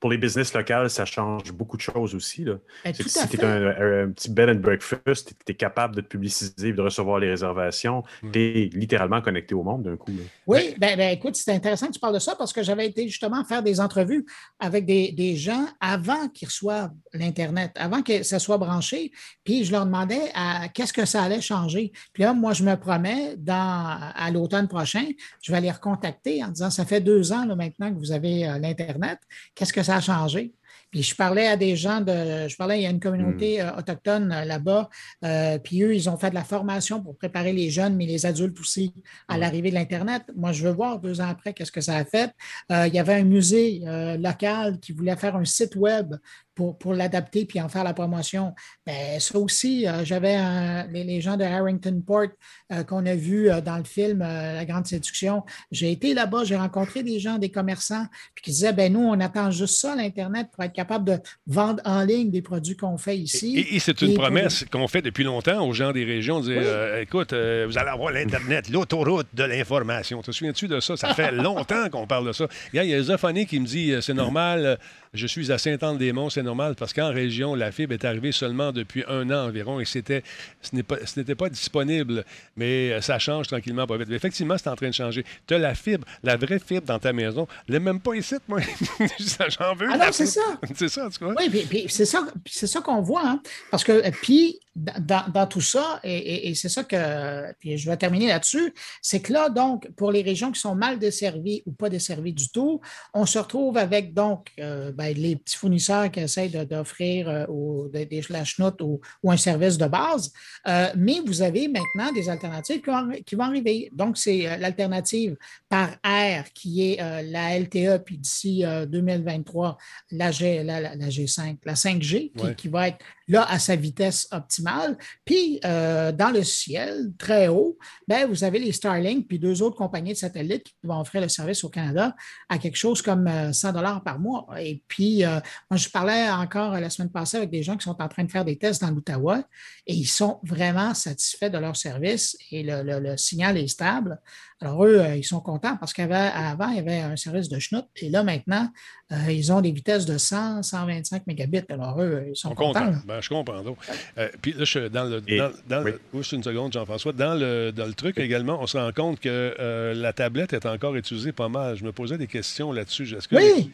pour les business locales, ça change beaucoup de choses aussi. Là. Ben, si tu es un, petit bed and breakfast, tu es capable de te publiciser et de recevoir les réservations, hmm. tu es littéralement connecté au monde d'un coup. Oui, ben, ben, écoute, c'est intéressant que tu parles de ça parce que j'avais été justement faire des entrevues avec des, des gens avant qu'ils reçoivent l'Internet, avant que ça soit branché, puis je leur demandais qu'est-ce que ça allait changer. Puis là, moi, je me promets, dans, à l'automne prochain, je vais les recontacter en disant, ça fait deux ans là, maintenant que vous avez euh, l'Internet, qu'est-ce que ça a changé. Puis je parlais à des gens de. Je parlais, il y a une communauté hmm. euh, autochtone euh, là-bas. Euh, puis eux, ils ont fait de la formation pour préparer les jeunes, mais les adultes aussi, à l'arrivée de l'Internet. Moi, je veux voir deux ans après qu'est-ce que ça a fait. il y avait un musée local qui voulait faire un site web pour, l'adapter puis en faire la promotion. Ben, ça aussi, euh, j'avais les, gens de Harrington Port euh, qu'on a vu euh, dans le film La Grande Séduction. J'ai été là-bas, j'ai rencontré des gens, des commerçants, puis qui disaient ben nous, on attend juste ça, l'Internet, pour être capable de vendre en ligne des produits qu'on fait ici. Et, c'est une promesse qu'on fait depuis longtemps aux gens des régions. De écoute, vous allez avoir l'Internet, l'autoroute de l'information. Te souviens-tu de ça? Ça fait [laughs] longtemps qu'on parle de ça. Il y a Zophonie qui me dit c'est normal, je suis à Saint-Anne-des-Monts, c'est normal parce qu'en région, la fibre est arrivée seulement depuis un an environ et c'était, ce, n'était pas disponible, mais euh, ça change tranquillement, pas vite. effectivement, c'est en train de changer. Tu as la fibre, la vraie fibre dans ta maison. Elle n'est même pas ici, moi. [laughs] J'en veux. Alors, c'est ça. c'est ça, tu vois. Oui, puis, c'est ça, c'est ça qu'on voit. Hein. Parce que, puis, dans, tout ça, et, c'est ça que, puis je vais terminer là-dessus, c'est que là, donc, pour les régions qui sont mal desservies ou pas desservies du tout, on se retrouve avec donc, euh, ben, les petits fournisseurs qui essayent d'offrir euh, des, la chenoute ou, ou un service de base. Euh, mais vous avez maintenant des alternatives qui vont, qui vont arriver. Donc, c'est euh, l'alternative par air qui est la LTE, puis d'ici euh, 2023, la, G, la, la- la G5, la 5G, qui, Ouais. qui va être là à sa vitesse optimale. Puis, euh, dans le ciel, très haut, ben, vous avez les Starlink, puis deux autres compagnies de satellites qui vont offrir le service au Canada à quelque chose comme euh, 100 dollars par mois. Et puis, euh, moi, je parlais encore euh, la semaine passée avec des gens qui sont en train de faire des tests dans l'Outaouais et ils sont vraiment satisfaits de leur service et le, signal est stable. Alors, eux, euh, ils sont contents parce qu'avant, il y avait un service de schnout et là, maintenant, euh, ils ont des vitesses de 100, 125 mégabits. Alors, eux, ils sont On contents. Ben, je comprends. donc. Euh, puis là, je, dans le. Et- Dans, dans oui. le- oui, juste une seconde, Jean-François. Dans le, dans le truc également, on se rend compte que euh, la tablette est encore utilisée pas mal. Je me posais des questions là-dessus. Que Oui.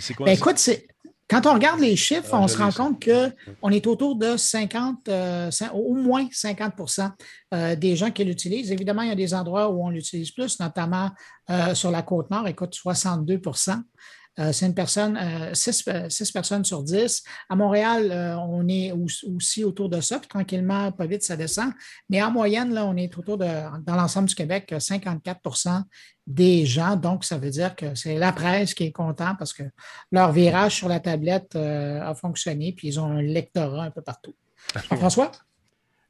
C'est quoi Ben, ça? écoute, c'est- quand on regarde les chiffres, Ah, on se rend ça. compte qu'on est autour de 50, euh, au moins 50% euh, des gens qui l'utilisent. Évidemment, il y a des endroits où on l'utilise plus, notamment euh, sur la côte nord, écoute, 62% Euh, c'est une personne, 6 personnes sur 10. À Montréal, on est aussi autour de ça, puis tranquillement, pas vite, ça descend. Mais en moyenne, là, on est autour de, dans l'ensemble du Québec, 54 des gens. Donc, ça veut dire que c'est la presse qui est content parce que leur virage sur la tablette euh, a fonctionné, puis ils ont un lectorat un peu partout. François?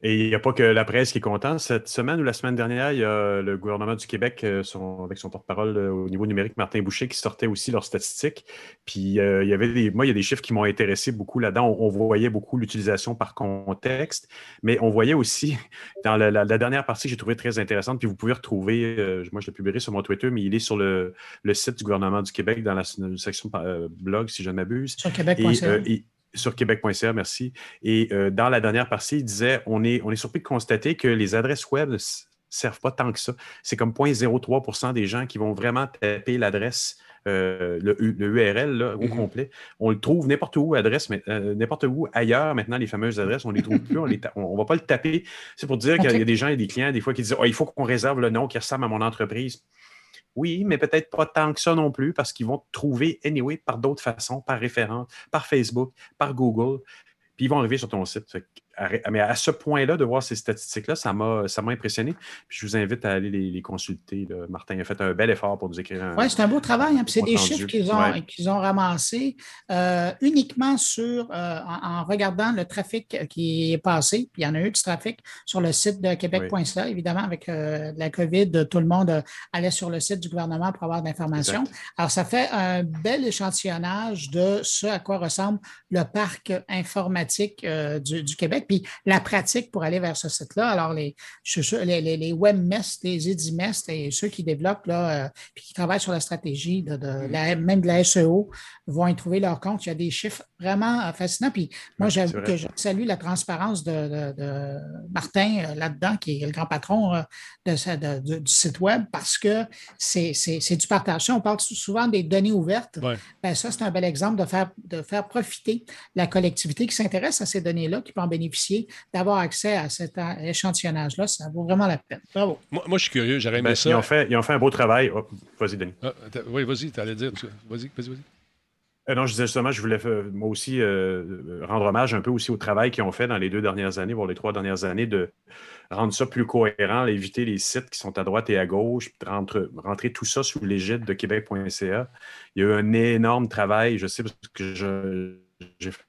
Et il n'y a pas que la presse qui est contente. Cette semaine ou la semaine dernière, il y a le gouvernement du Québec, euh, son- avec son porte-parole euh, au niveau numérique, Martin Boucher, qui sortait aussi leurs statistiques. Puis euh, il y avait des, moi, il y a des chiffres qui m'ont intéressé beaucoup là-dedans. On, on voyait beaucoup l'utilisation par contexte, mais on voyait aussi [laughs] dans la, la- la dernière partie que j'ai trouvé très intéressante, puis vous pouvez retrouver, euh, moi je le publierai sur mon Twitter, mais il est sur le, le site du gouvernement du Québec dans la, section euh, blog, si je ne m'abuse. Sur Québec.ca. sur québec.ca, merci. Et euh, dans la dernière partie, il disait on est, on est surpris de constater que les adresses web ne servent pas tant que ça. C'est comme 0,03% des gens qui vont vraiment taper l'adresse, euh, le, URL là, au Mhm. complet. On le trouve n'importe où, adresse, euh, n'importe où ailleurs. Maintenant, les fameuses adresses, on ne les trouve plus. On ne va pas le taper. C'est pour dire qu'il y a des gens et des clients, des fois, qui disent Oh, il faut qu'on réserve le nom qui ressemble à mon entreprise. Oui, mais peut-être pas tant que ça non plus, parce qu'ils vont te trouver anyway par d'autres façons, par référence, par Facebook, par Google, puis ils vont arriver sur ton site. Mais à ce point-là, de voir ces statistiques-là, ça m'a impressionné. Puis je vous invite à aller les, les consulter. là. Martin a fait un bel effort pour nous écrire un. Oui, c'est un beau travail. hein, c'est des chiffres qu'ils ont, Ouais. ont ramassés euh, uniquement sur, euh, en, en regardant le trafic qui est passé. Puis il y en a eu du trafic sur le site de québec.ca. Évidemment, avec euh, la COVID, tout le monde allait sur le site du gouvernement pour avoir de l'information. Alors, ça fait un bel échantillonnage de ce à quoi ressemble le parc informatique du, du Québec, puis la pratique pour aller vers ce site-là. Alors, les, les, les, les webmestres, les edimestres et ceux qui développent, là, euh, puis qui travaillent sur la stratégie, de, de la- même de la SEO, vont y trouver leur compte. Il y a des chiffres vraiment euh, fascinants. Puis moi, j'avoue que je salue la transparence de, de- de Martin euh, là-dedans, qui est le grand patron de, du site Web, parce que c'est c'est- c'est du partage. Si on parle souvent des données ouvertes. Ouais. Ben, ça, c'est un bel exemple de faire, de faire profiter la collectivité qui s'intéresse à ces données-là, qui peut en bénéficier, d'avoir accès à cet échantillonnage-là. Ça vaut vraiment la peine. Bravo. Moi, moi, je suis curieux. J'aurais aimé Ben, ça. ils, ont fait, ils ont fait un beau travail. Oh, Vas-y, Denis. Ah, oui, vas-y, tu allais dire. Vas-y, vas-y, vas-y. Euh, non, je disais justement, je voulais euh, moi aussi euh, euh, rendre hommage un peu aussi au travail qu'ils ont fait dans les deux dernières années, voire les trois dernières années, de rendre ça plus cohérent, éviter les sites qui sont à droite et à gauche, puis de rentrer, rentrer tout ça sous l'égide de québec.ca. Il y a eu un énorme travail, je sais, parce que je- j'ai fait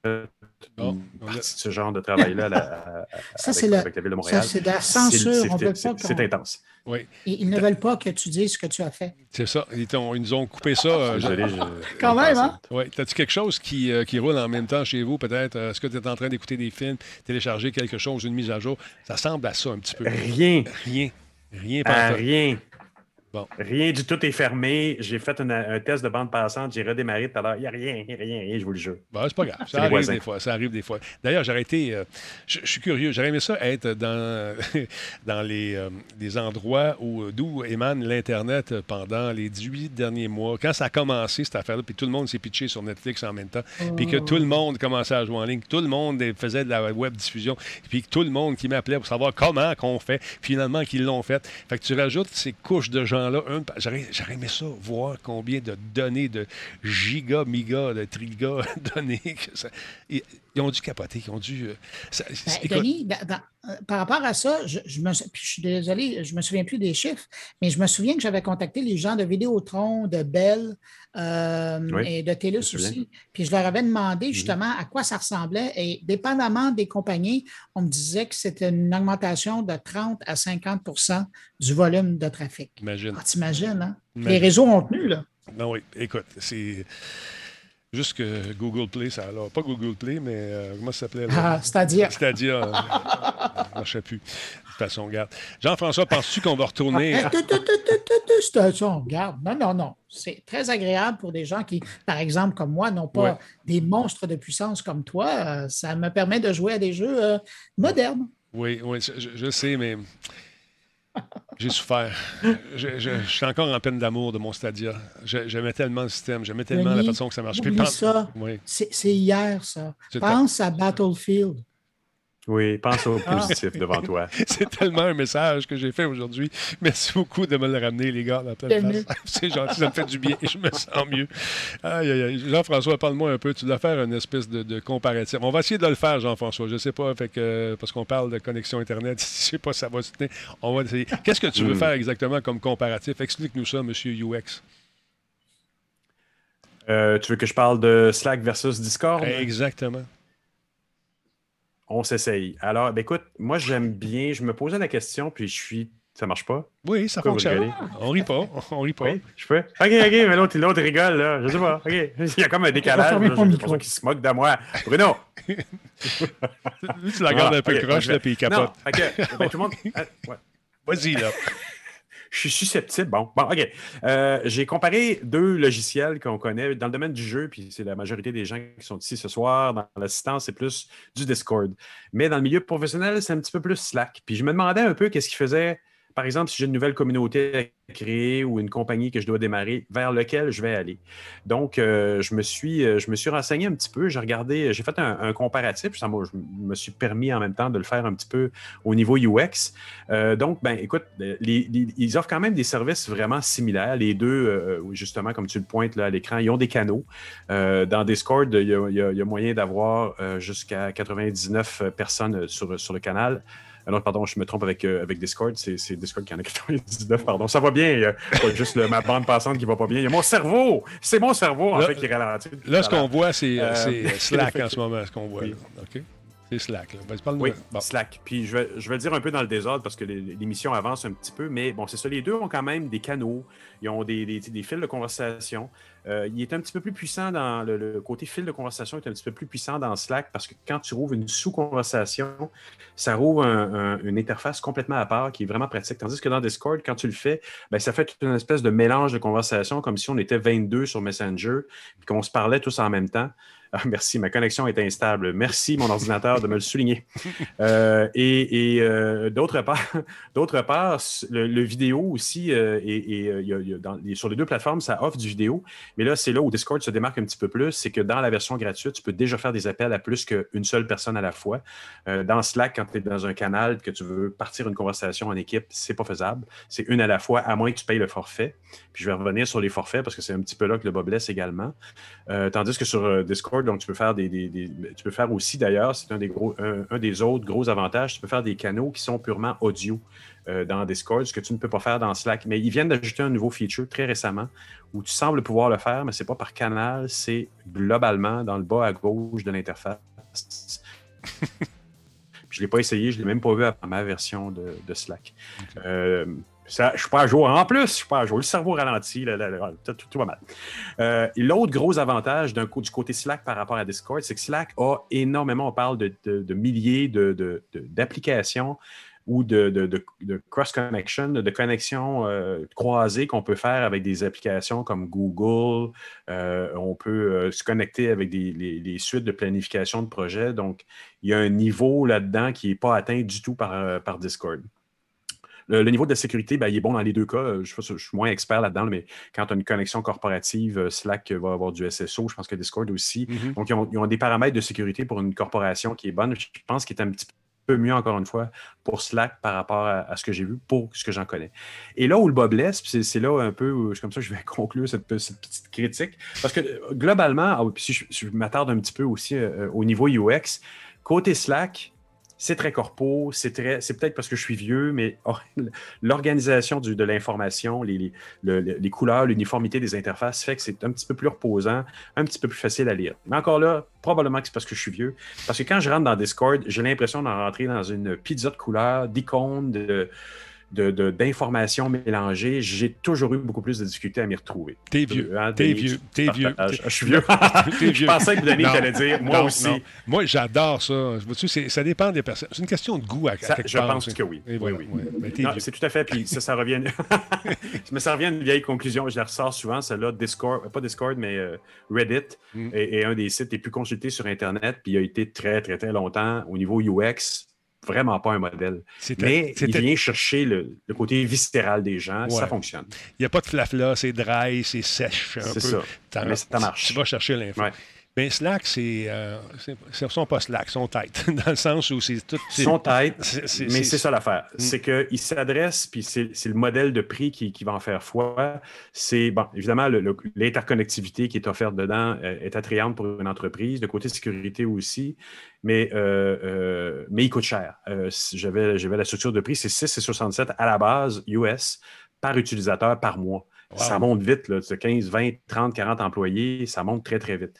Oh, une on a- partie de ce genre de travail-là la- Ça, avec, avec la Ville de Ça, Montréal. c'est de la censure. c'est- intense. Oui, Ils ils ne veulent pas que tu dises ce que tu as fait. c'est ça. Ils, ils nous ont coupé ça. euh, Désolé. je- [laughs] Quand même, hein? Oui. T'as-tu quelque chose qui, euh, qui roule en même temps chez vous, peut-être? Euh, Est-ce que tu es en train d'écouter des films, télécharger quelque chose, une mise à jour? Ça semble à ça un petit peu. Rien. Rien. Rien pas rien. Bon. Rien du tout est fermé. J'ai fait une- un test de bande passante. J'ai redémarré tout à l'heure. Il n'y a rien, rien, rien, je vous le jure. Bon, c'est pas grave. [laughs] Ça les arrive voisins. des fois. Ça arrive des fois. D'ailleurs, j'aurais été. euh, je, je suis curieux. J'aurais aimé ça être dans, [laughs] dans les, euh, des endroits où d'où émane l'Internet pendant les 18 derniers mois. Quand ça a commencé, cette affaire-là, puis tout le monde s'est pitché sur Netflix en même temps, puis que tout le monde commençait à jouer en ligne, tout le monde faisait de la web diffusion, puis que tout le monde qui m'appelait pour savoir comment qu'on fait, finalement qu'ils l'ont fait. Fait que tu rajoutes ces couches de gens temps-là, j'aurais aimé ça, voir combien de données, de giga, miga, de triga [laughs] données. Ils ont dû capoter, ils ont dû. euh, ça- Ben, Denis, dans- dans- euh, par rapport à ça, je, je me, puis je suis désolé, je ne me souviens plus des chiffres, mais je me souviens que j'avais contacté les gens de Vidéotron, de Bell euh, Oui, et de TELUS aussi. Puis je leur avais demandé justement à quoi ça ressemblait. Et dépendamment des compagnies, on me disait que c'était une augmentation de 30 à 50% du volume de trafic. imagine. Ah, T'imagines, hein? Les réseaux ont tenu, là. Non, oui, écoute, c'est. Juste que Google Play, ça alors pas Google Play, mais euh, comment ça s'appelait? là? Ah, C'est-à-dire, C'est-à-dire, euh, [laughs] ça ne marchait plus. De toute façon, regarde. Jean-François, penses-tu qu'on va retourner? Ah, tu, station, regarde. Non, non, non. C'est très agréable pour des gens qui, par exemple, comme moi, n'ont pas Ouais. des monstres de puissance comme toi. Euh, Ça me permet de jouer à des jeux euh, modernes. Oui, oui, je, je sais, mais j'ai souffert. Je, je- je suis encore en peine d'amour de mon Stadia. J'aimais tellement le système, j'aimais tellement la façon que ça marche. Oublie pense- ça. Oui, C'est c'est hier, ça. Pense à Battlefield. Oui, pense au Ah. positif devant toi. [laughs] c'est tellement un message que j'ai fait aujourd'hui. Merci beaucoup de me le ramener, les gars, dans pleine T'aimes face. [laughs] C'est gentil, ça me fait du bien et je me sens mieux. Aïe, aïe, aïe. Jean-François, parle-moi un peu. Tu dois faire une espèce de, de comparatif. On va essayer de le faire, Jean-François. Je sais pas, fait que, parce qu'on parle de connexion Internet. [laughs] Je sais pas si ça va se tenir. On va essayer. Qu'est-ce que tu veux Mm. faire exactement comme comparatif? Explique-nous ça, monsieur UX. Euh, tu veux que je parle de Slack versus Discord? Exactement. On s'essaye. Alors, ben, écoute, moi, j'aime bien. Je me posais la question, puis je suis. Ça marche pas? Oui, ça Pourquoi fonctionne. On rit pas. On rit pas. Oui, je peux. OK, OK, mais l'autre, l'autre rigole, là. Je sais pas. OK. Il y a comme un décalage. J'ai l'impression qu'il se moque de moi. Bruno! [laughs] Tu la regardes Ah, un peu ok, croche, je là, puis il Non, capote. fait que, ben, tout le monde. [laughs] Ah, ouais. Vas-y, là. Je suis susceptible. Bon, bon OK. Euh, J'ai comparé deux logiciels qu'on connaît dans le domaine du jeu, puis c'est la majorité des gens qui sont ici ce soir. Dans l'assistance, c'est plus du Discord. Mais dans le milieu professionnel, c'est un petit peu plus Slack. Puis je me demandais un peu qu'est-ce qui faisait, par exemple, si j'ai une nouvelle communauté à créer ou une compagnie que je dois démarrer, vers lequel je vais aller. Donc, euh, je, me suis, euh, je me suis renseigné un petit peu. J'ai regardé, j'ai fait un, comparatif. Ça je me suis permis en même temps de le faire un petit peu au niveau UX. Euh, donc, ben, écoute, ils offrent quand même des services vraiment similaires. Les deux, justement, comme tu le pointes là, à l'écran, ils ont des canaux. Dans Discord, il y a, il y a- moyen d'avoir jusqu'à 99 personnes sur, sur le canal. Ah non, pardon, je me trompe avec, euh, avec Discord. C'est Discord qui en a 99, pardon. Ça va bien. Il y a pas juste le- ma bande passante qui va pas bien. Il y a mon cerveau. C'est mon cerveau, en Là- fait, qui ralentit. Là, ce qu'on voit, c'est Euh, c'est [laughs] Slack en ce moment, ce qu'on voit. Oui. là. OK? C'est Slack. Là. Oui, Bon. Slack. Puis je vais, je vais le dire un peu dans le désordre parce que l'émission avance un petit peu, mais bon, c'est ça. Les deux ont quand même des canaux, ils ont des, des- des fils de conversation. Euh, il est un petit peu plus puissant dans le, le côté fil de conversation, est un petit peu plus puissant dans Slack parce que quand tu rouvres une sous-conversation, ça rouvre un- un- une interface complètement à part qui est vraiment pratique. Tandis que dans Discord, quand tu le fais, ben, ça fait toute une espèce de mélange de conversation comme si on était 22 sur Messenger et qu'on se parlait tous en même temps. Ah, merci, ma connexion est instable. Merci, mon ordinateur, de me le souligner. [laughs] Euh, et et, euh, d'autre part, [laughs] d'autre part, le, le vidéo aussi, euh, et, et, euh, il y a- il y a dans- les- sur les deux plateformes, ça offre du vidéo. Mais là, c'est là où Discord se démarque un petit peu plus. C'est que dans la version gratuite, tu peux déjà faire des appels à plus qu'une seule personne à la fois. Dans Slack, quand tu es dans un canal, que tu veux partir une conversation en équipe, c'est pas faisable. C'est une à la fois, à moins que tu payes le forfait. Puis je vais revenir sur les forfaits parce que c'est un petit peu là que le bas blesse également. Tandis que sur Discord, donc tu peux faire des, des- des- tu peux faire aussi d'ailleurs, c'est un des gros, un, un des autres gros avantages, tu peux faire des canaux qui sont purement audio euh, dans Discord, ce que tu ne peux pas faire dans Slack. Mais ils viennent d'ajouter un nouveau feature très récemment où tu sembles pouvoir le faire, mais c'est pas par canal, c'est globalement dans le bas à gauche de l'interface. [laughs] je ne l'ai pas essayé, je ne l'ai même pas vu à ma version de, de Slack. Euh, ça, je suis pas à jour. En plus, je suis pas à jour. Le cerveau ralentit, tout, tout- va mal. Euh, L'autre gros avantage du côté Slack par rapport à Discord, c'est que Slack a énormément, on parle de, de- de milliers d'applications ou de, cross-connection, de connexions euh, croisées qu'on peut faire avec des applications comme Google. Euh, on peut se connecter avec des, les, suites de planification de projets. Donc, il y a un niveau là-dedans qui n'est pas atteint du tout par Discord. Le, le niveau de la sécurité, ben, il est bon dans les deux cas. Euh, Je, je suis moins expert là-dedans, mais quand tu as une connexion corporative, euh, Slack va avoir du SSO, je pense que Discord aussi. Mhm. Donc, ils ont, ils ont des paramètres de sécurité pour une corporation qui est bonne. Je pense qu'il est un petit peu mieux, encore une fois, pour Slack par rapport à, ce que j'ai vu, pour ce que j'en connais. Et là où le bas blesse, c'est là un peu, où, comme ça, je vais [laughs] conclure cette, petite critique, parce que globalement, ah puis je, je m'attarde un petit peu aussi euh, au niveau UX, côté Slack, c'est très corpo, c'est très, c'est peut-être parce que je suis vieux, mais [laughs] l'organisation de l'information, les, les, couleurs, l'uniformité des interfaces fait que c'est un petit peu plus reposant, un petit peu plus facile à lire. Mais encore là, probablement que c'est parce que je suis vieux. Parce que quand je rentre dans Discord, j'ai l'impression d'en rentrer dans une pizza de couleurs, d'icônes, de, d'informations de, mélangées, j'ai toujours eu beaucoup plus de difficultés à m'y retrouver. T'es vieux. Hein, t'es vieux. T'es vieux. Je suis [laughs] vieux. je pensais que Denis allait dire, moi aussi. Moi, j'adore ça. Ça dépend des personnes. C'est une question de goût à, ça, Je pense que oui. oui, oui. c'est tout à fait. Puis ça, ça revient. [laughs] [laughs] mais ça revient à une vieille conclusion. Je la ressors souvent, celle-là. Discord, pas Discord, mais euh, Reddit mm. est, un des sites les plus consultés sur Internet. Puis il a été très, très, très longtemps au niveau UX vraiment pas un modèle. Mais il vient chercher le, côté viscéral des gens, ça fonctionne. Il n'y a pas de flafla, c'est dry, c'est sèche. C'est ça. Mais ça marche. Tu vas chercher l'info. Ben, Slack, c'est. Euh, sont pas Slack, sont tête, [laughs] dans le sens où c'est tout. Sont tête, [laughs] mais c'est ça l'affaire. Mm. C'est qu'ils s'adressent, puis c'est le modèle de prix qui, va en faire foi. C'est, bon, évidemment, l'interconnectivité qui est offerte dedans euh, est attrayante pour une entreprise, de côté sécurité aussi, mais, euh, euh, mais il coûte cher. J'avais la structure de prix, c'est 6,67 à la base US par utilisateur par mois. Ça monte vite, là, 15, 20, 30, 40 employés, ça monte très, très vite.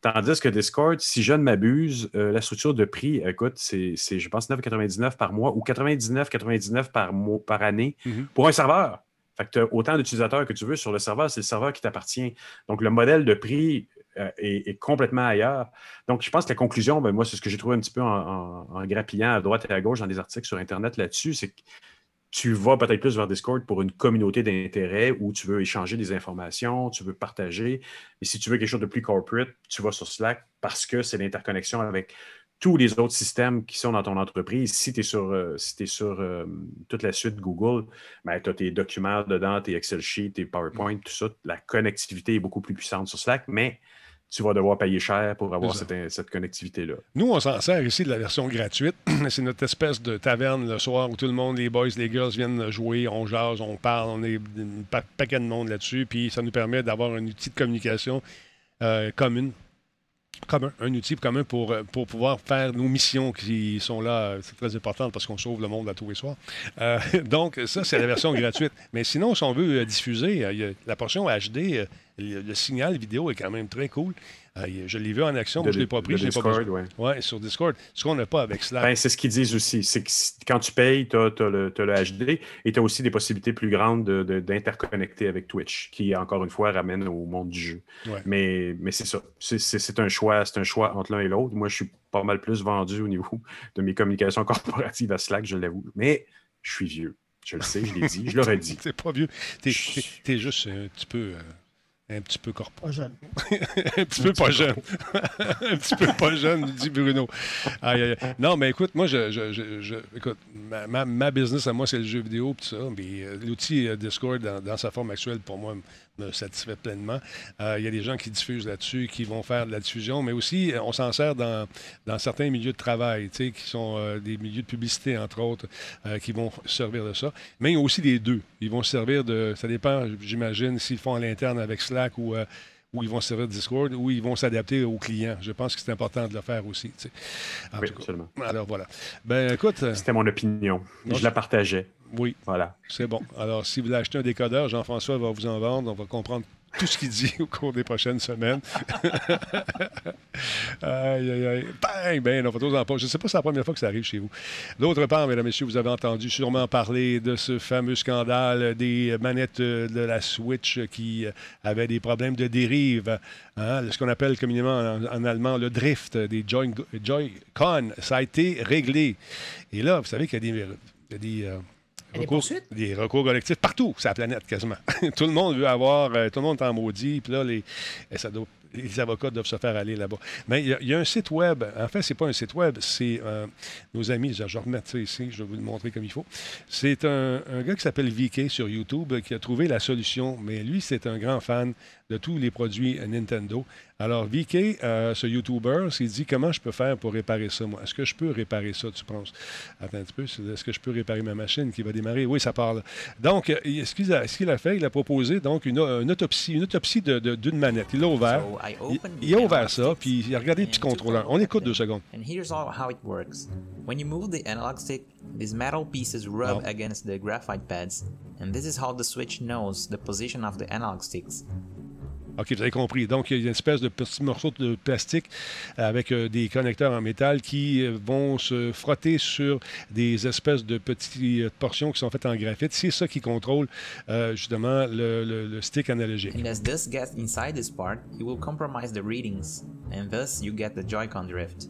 Tandis que Discord, si je ne m'abuse, euh, la structure de prix, écoute, c'est, je pense, 9,99 par mois ou 99,99 par, mois, par année mhm. pour un serveur. Fait que tu as autant d'utilisateurs que tu veux sur le serveur, c'est le serveur qui t'appartient. Donc, le modèle de prix euh, est, complètement ailleurs. Donc, je pense que la conclusion, ben, moi, c'est ce que j'ai trouvé un petit peu en, en, grappillant à droite et à gauche dans des articles sur Internet là-dessus, c'est que tu vas peut-être plus vers Discord pour une communauté d'intérêt où tu veux échanger des informations, tu veux partager. Et si tu veux quelque chose de plus corporate, tu vas sur Slack parce que c'est l'interconnexion avec tous les autres systèmes qui sont dans ton entreprise. Si tu es sur, euh, sur euh, toute la suite Google, ben, tu as tes documents dedans, tes Excel sheets, tes PowerPoint, tout ça. La connectivité est beaucoup plus puissante sur Slack, mais tu vas devoir payer cher pour avoir cette, connectivité-là. Nous, on s'en sert ici de la version gratuite. [clears throat] C'est notre espèce de taverne le soir où tout le monde, les boys, les girls viennent jouer, on jase, on parle, on est un paquet de monde là-dessus. Puis ça nous permet d'avoir un outil de communication euh, commune commun, un outil commun pour, euh, pour pouvoir faire nos missions qui sont là. C'est très important parce qu'on sauve le monde à tous les soirs. Euh, [laughs] donc, ça, c'est la version gratuite. Mais sinon, si on veut diffuser, la portion HD, le, signal vidéo est quand même très cool. Euh, je l'ai vu en action, moi je ne l'ai pas pris. Discord, oui. Ouais, sur Discord. Ce qu'on n'a pas avec Slack. Ben, c'est ce qu'ils disent aussi. C'est que quand tu payes, tu as, le, HD et tu as aussi des possibilités plus grandes d'interconnecter avec Twitch, qui, encore une fois, ramène au monde du jeu. Mais, mais c'est ça. C'est un choix, c'est un choix entre l'un et l'autre. Moi, je suis pas mal plus vendu au niveau de mes communications [laughs] corporatives à Slack, je l'avoue. Mais je suis vieux. Je le sais, je l'ai dit, je l'aurais dit. [laughs] T'es pas vieux. T'es es, juste un petit peu. Euh, un petit peu corpo. Pas jeune. [laughs] un petit peu pas jeune. [laughs] un petit peu pas jeune, dit Bruno. Non, mais écoute, moi, je, je, écoute, ma, ma, business à moi, c'est le jeu vidéo, tout ça. Mais euh, l'outil euh, Discord, dans, sa forme actuelle, pour moi, satisfait pleinement. Euh, il y a des gens qui diffusent là-dessus, qui vont faire de la diffusion, mais aussi, on s'en sert dans, dans certains milieux de travail, qui sont des milieux de publicité, entre autres, qui vont servir de ça. Mais il y a aussi les deux. Ils vont servir de. Ça dépend, j'imagine, s'ils font à l'interne avec Slack ou où ils vont servir Discord, où ils vont s'adapter aux clients. Je pense que c'est important de le faire aussi. oui, absolument. Alors voilà. Ben écoute. Euh, C'était mon opinion. je la partageais. Oui. Voilà. C'est bon. Alors, si vous voulez acheter un décodeur, Jean-François va vous en vendre. On va comprendre tout ce qu'il dit au cours des prochaines semaines. [laughs] aïe, aïe, aïe. Bang, ben, non, en pas. Je ne sais pas si c'est la première fois que ça arrive chez vous. D'autre part, mesdames, messieurs, vous avez entendu sûrement parler de ce fameux scandale des manettes de la Switch qui avaient des problèmes de dérive. Hein, ce qu'on appelle communément en, allemand le drift des Joy-Con. Ça a été réglé. Et là, vous savez qu'il y a des, euh, des recours collectifs partout sur la planète, quasiment. [laughs] tout le monde veut avoir, euh, tout le monde est en maudit. Puis là, les, ça doit les avocats doivent se faire aller là-bas. Mais il y, a- il y a un site web. En fait, c'est pas un site web, c'est euh, nos amis. Je je vais remettre ça ici, je vais vous le montrer comme il faut. C'est un, un gars qui s'appelle VK sur YouTube euh, qui a trouvé la solution. Mais lui, c'est un grand fan de tous les produits euh, Nintendo. Alors, VK, euh, ce YouTuber, s'il dit comment je peux faire pour réparer ça, moi? Est-ce que je peux réparer ça, tu penses? Attends un petit peu. Est-ce que je peux réparer ma machine qui va démarrer? Oui, ça parle. Donc, euh, ce qu'il a, qu'il a fait, il a proposé donc une, une autopsie, une autopsie de- de- d'une manette. Il l'a ouvert. So Il, il a ouvert ça, puis il a regardé a contrôleurs. look On écoute deux secondes. And here's all how it works. When you move the analog stick, these metal pieces rub Oh. against the graphite pads, and this is how the switch knows the position of the analog sticks. OK, vous avez compris. Donc, il y a une espèce de petit morceau de plastique avec euh, des connecteurs en métal qui euh, vont se frotter sur des espèces de petites euh, portions qui sont faites en graphite. C'est ça qui contrôle euh, justement le, le- le stick analogique. And as dust gets inside this part, it will compromise the readings, and thus you get the Joy-Con drift.